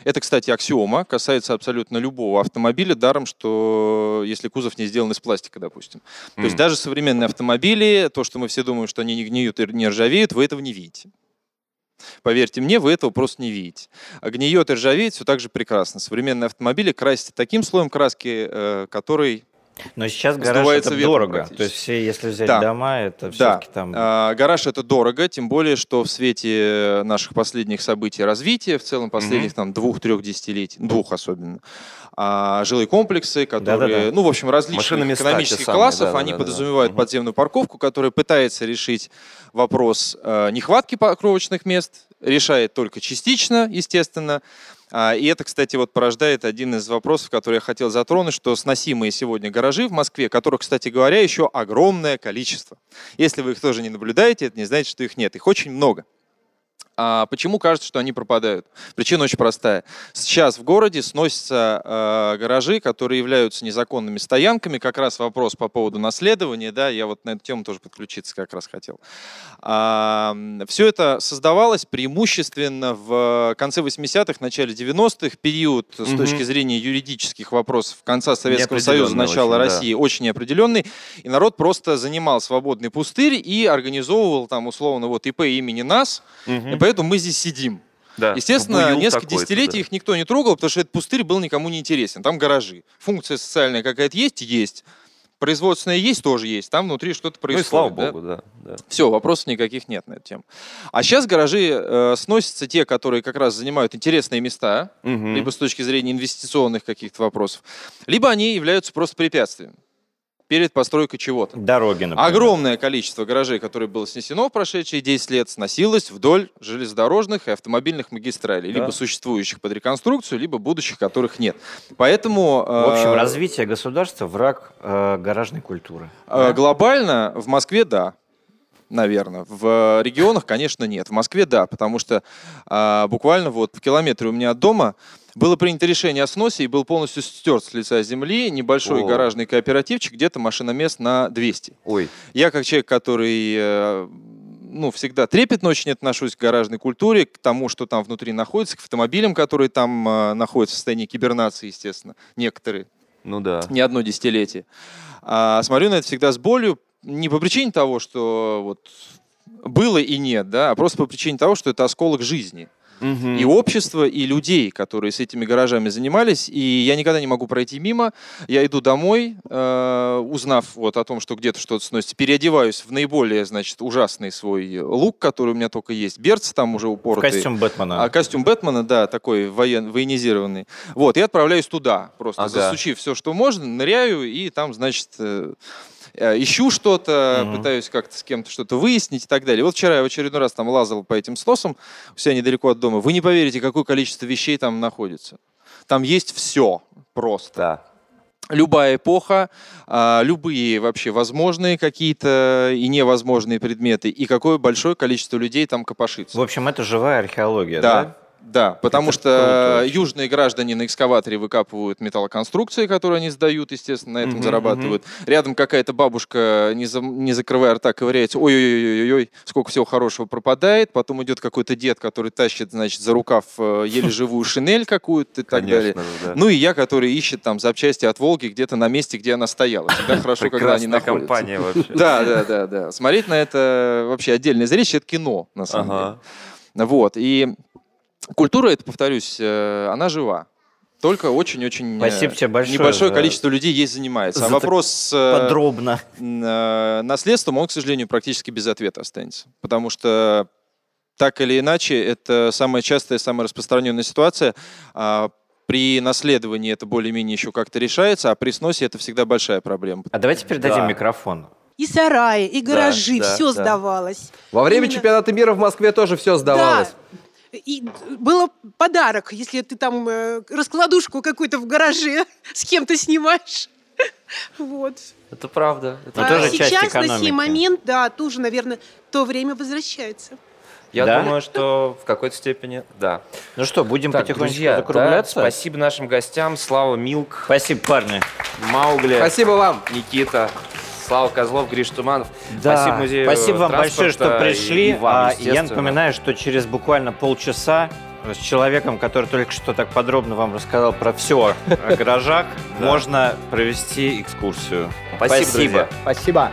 Speaker 9: Это, кстати, аксиома, касается абсолютно любого автомобиля, даром, что если кузов не сделан из пластика, допустим. То есть даже современные автомобили, то, что мы все думаем, что они не гниют и не ржавеют, вы этого не видите. Поверьте мне, вы этого просто не видите. Гниет и ржавеет все так же прекрасно. Современные автомобили красят таким слоем краски, э, который
Speaker 4: Но сейчас гараж это дорого. То есть все, если взять
Speaker 9: Да.
Speaker 4: дома, это
Speaker 9: Да,
Speaker 4: все-таки там...
Speaker 9: а, гараж это дорого, тем более, что в свете наших последних событий развития, в целом последних там двух-трех десятилетий, двух особенно, а, жилые комплексы, которые,
Speaker 4: Да-да-да.
Speaker 9: ну, в общем, различных экономических классов, они подразумевают подземную парковку, которая пытается решить вопрос э, нехватки парковочных мест, решает только частично, естественно. А, И это, кстати, вот порождает один из вопросов, который я хотел затронуть, что сносимые сегодня гаражи в Москве, которых, кстати говоря, еще огромное количество. Если вы их тоже не наблюдаете, это не значит, что их нет. Их очень много. А почему кажется, что они пропадают? Причина очень простая. Сейчас в городе сносятся э, гаражи, которые являются незаконными стоянками. Как раз вопрос по поводу наследования, да, я вот на эту тему тоже подключиться как раз хотел. все это создавалось преимущественно в конце 80-х, начале 90-х, период с
Speaker 3: Мгм.
Speaker 9: точки зрения юридических вопросов конца Советского Союза, начала
Speaker 3: очень, да.
Speaker 9: России, очень неопределенный. И народ просто занимал свободный пустырь и организовывал там условно вот ИП имени нас,
Speaker 3: Мгм.
Speaker 9: Поэтому мы здесь сидим.
Speaker 3: Да.
Speaker 9: Естественно, несколько десятилетий
Speaker 3: да.
Speaker 9: их никто не трогал, потому что этот пустырь был никому не интересен. Там гаражи. Функция социальная какая-то есть? Есть. Производственная есть? Тоже есть. Там внутри что-то
Speaker 3: Ну и
Speaker 9: происходит.
Speaker 3: слава
Speaker 9: да?
Speaker 3: богу, да. да.
Speaker 9: Все, вопросов никаких нет на эту тему. А сейчас гаражи э, сносятся те, которые как раз занимают интересные места,
Speaker 3: Мгм.
Speaker 9: либо с точки зрения инвестиционных каких-то вопросов, либо они являются просто препятствием перед постройкой чего-то.
Speaker 4: Дороги, например.
Speaker 9: Огромное количество гаражей, которые было снесено в прошедшие 10 лет, сносилось вдоль железнодорожных и автомобильных магистралей,
Speaker 4: Да.
Speaker 9: либо существующих под реконструкцию, либо будущих, которых нет. Поэтому
Speaker 4: В общем,
Speaker 9: э,
Speaker 4: развитие государства – враг э, гаражной культуры.
Speaker 9: э, глобально в Москве да. Наверное. В регионах, конечно, нет. В Москве да, потому что а, буквально вот в километре у меня от дома было принято решение о сносе и был полностью стерт с лица земли небольшой
Speaker 3: О.
Speaker 9: гаражный кооперативчик, где-то машиномест на 200.
Speaker 3: Ой,
Speaker 9: Я как человек, который э, ну, всегда трепетно очень отношусь к гаражной культуре, к тому, что там внутри находится, к автомобилям, которые там э, находятся в состоянии кибернации, естественно, некоторые,
Speaker 3: ну да.
Speaker 9: не одно десятилетие. А смотрю на это всегда с болью, не по причине того, что вот было и нет, да, а просто по причине того, что это осколок жизни
Speaker 3: Мгм.
Speaker 9: и общества, и людей, которые с этими гаражами занимались. И я никогда не могу пройти мимо. Я иду домой, э, узнав вот о том, что где-то что-то сносится, переодеваюсь в наиболее, значит, ужасный свой лук, который у меня только есть. Берцы там уже
Speaker 4: В
Speaker 9: упоротые.
Speaker 4: костюм Бэтмена.
Speaker 9: А костюм Бэтмена, да, такой воен, военизированный. Вот, и отправляюсь туда, просто
Speaker 3: Ага.
Speaker 9: засучив все, что можно, ныряю, и там, значит, э, ищу что-то,
Speaker 4: Мгм.
Speaker 9: пытаюсь как-то с кем-то что-то выяснить и так далее. Вот вчера я в очередной раз там лазал по этим сносам, у себя недалеко от дома. Вы не поверите, какое количество вещей там находится. Там есть все просто
Speaker 3: Да.
Speaker 9: любая эпоха, а, любые вообще возможные какие-то и невозможные предметы, и какое большое количество людей там копошится.
Speaker 4: В общем, это живая археология,
Speaker 9: Да,
Speaker 4: да?
Speaker 9: Да, потому
Speaker 4: Это
Speaker 9: что
Speaker 4: круто
Speaker 9: южные граждане на экскаваторе выкапывают металлоконструкции, которые они сдают, естественно, на этом
Speaker 3: Мгм,
Speaker 9: зарабатывают. Рядом какая-то бабушка, не, за- не закрывая рта, ковыряется, ой-ой-ой-ой, сколько всего хорошего пропадает. Потом идет какой-то дед, который тащит, значит, за рукав э, еле [LAUGHS] живую шинель какую-то и так далее.
Speaker 3: Конечно же, да.
Speaker 9: Ну и я, который ищет там запчасти от Волги где-то на месте, где она стояла. Всегда [LAUGHS] хорошо, когда они находятся.
Speaker 3: компания вообще.
Speaker 9: Да, да, да, да. Смотреть на это вообще отдельное зрелище, это кино, на самом деле. Вот, и культура, это, повторюсь, э, она жива. Только очень-очень э, небольшое количество людей ей занимается. А
Speaker 4: за
Speaker 9: вопрос с э,
Speaker 4: Подробно.
Speaker 9: наследством, он, к сожалению, практически без ответа останется. Потому что так или иначе, это самая частая, самая распространенная ситуация. А, При наследовании это более-менее еще как-то решается, а при сносе это всегда большая проблема.
Speaker 4: А давайте передадим
Speaker 3: Да.
Speaker 4: микрофон.
Speaker 10: И сараи, и гаражи,
Speaker 3: да,
Speaker 10: все
Speaker 3: да.
Speaker 10: сдавалось.
Speaker 5: Во время
Speaker 10: Именно.
Speaker 5: чемпионата мира в Москве тоже все сдавалось.
Speaker 10: Да. И было подарок, если ты там э, раскладушку какую-то в гараже с кем-то снимаешь. [LAUGHS] Вот.
Speaker 3: Это правда. Это
Speaker 10: а
Speaker 4: тоже часть
Speaker 10: сейчас на
Speaker 4: экономики.
Speaker 10: сей момент, да, тоже, наверное, то время возвращается.
Speaker 3: Я
Speaker 4: Да?
Speaker 3: думаю, что в какой-то степени, да.
Speaker 4: Ну что, будем
Speaker 3: Так,
Speaker 4: потихонечку
Speaker 3: друзья, да,
Speaker 4: закругляться?
Speaker 3: спасибо нашим гостям. Слава Милк,
Speaker 4: Спасибо, парни.
Speaker 3: Маугли,
Speaker 5: Спасибо вам.
Speaker 3: Никита, Слава Козлов, Гриш Туманов.
Speaker 4: Да,
Speaker 3: Спасибо музею
Speaker 4: спасибо вам большое, что пришли.
Speaker 3: и- и вам,
Speaker 4: А, я напоминаю, что через буквально полчаса с человеком, который только что так подробно вам рассказал про все о гаражах, [LAUGHS] можно провести экскурсию.
Speaker 3: Спасибо.
Speaker 2: Спасибо.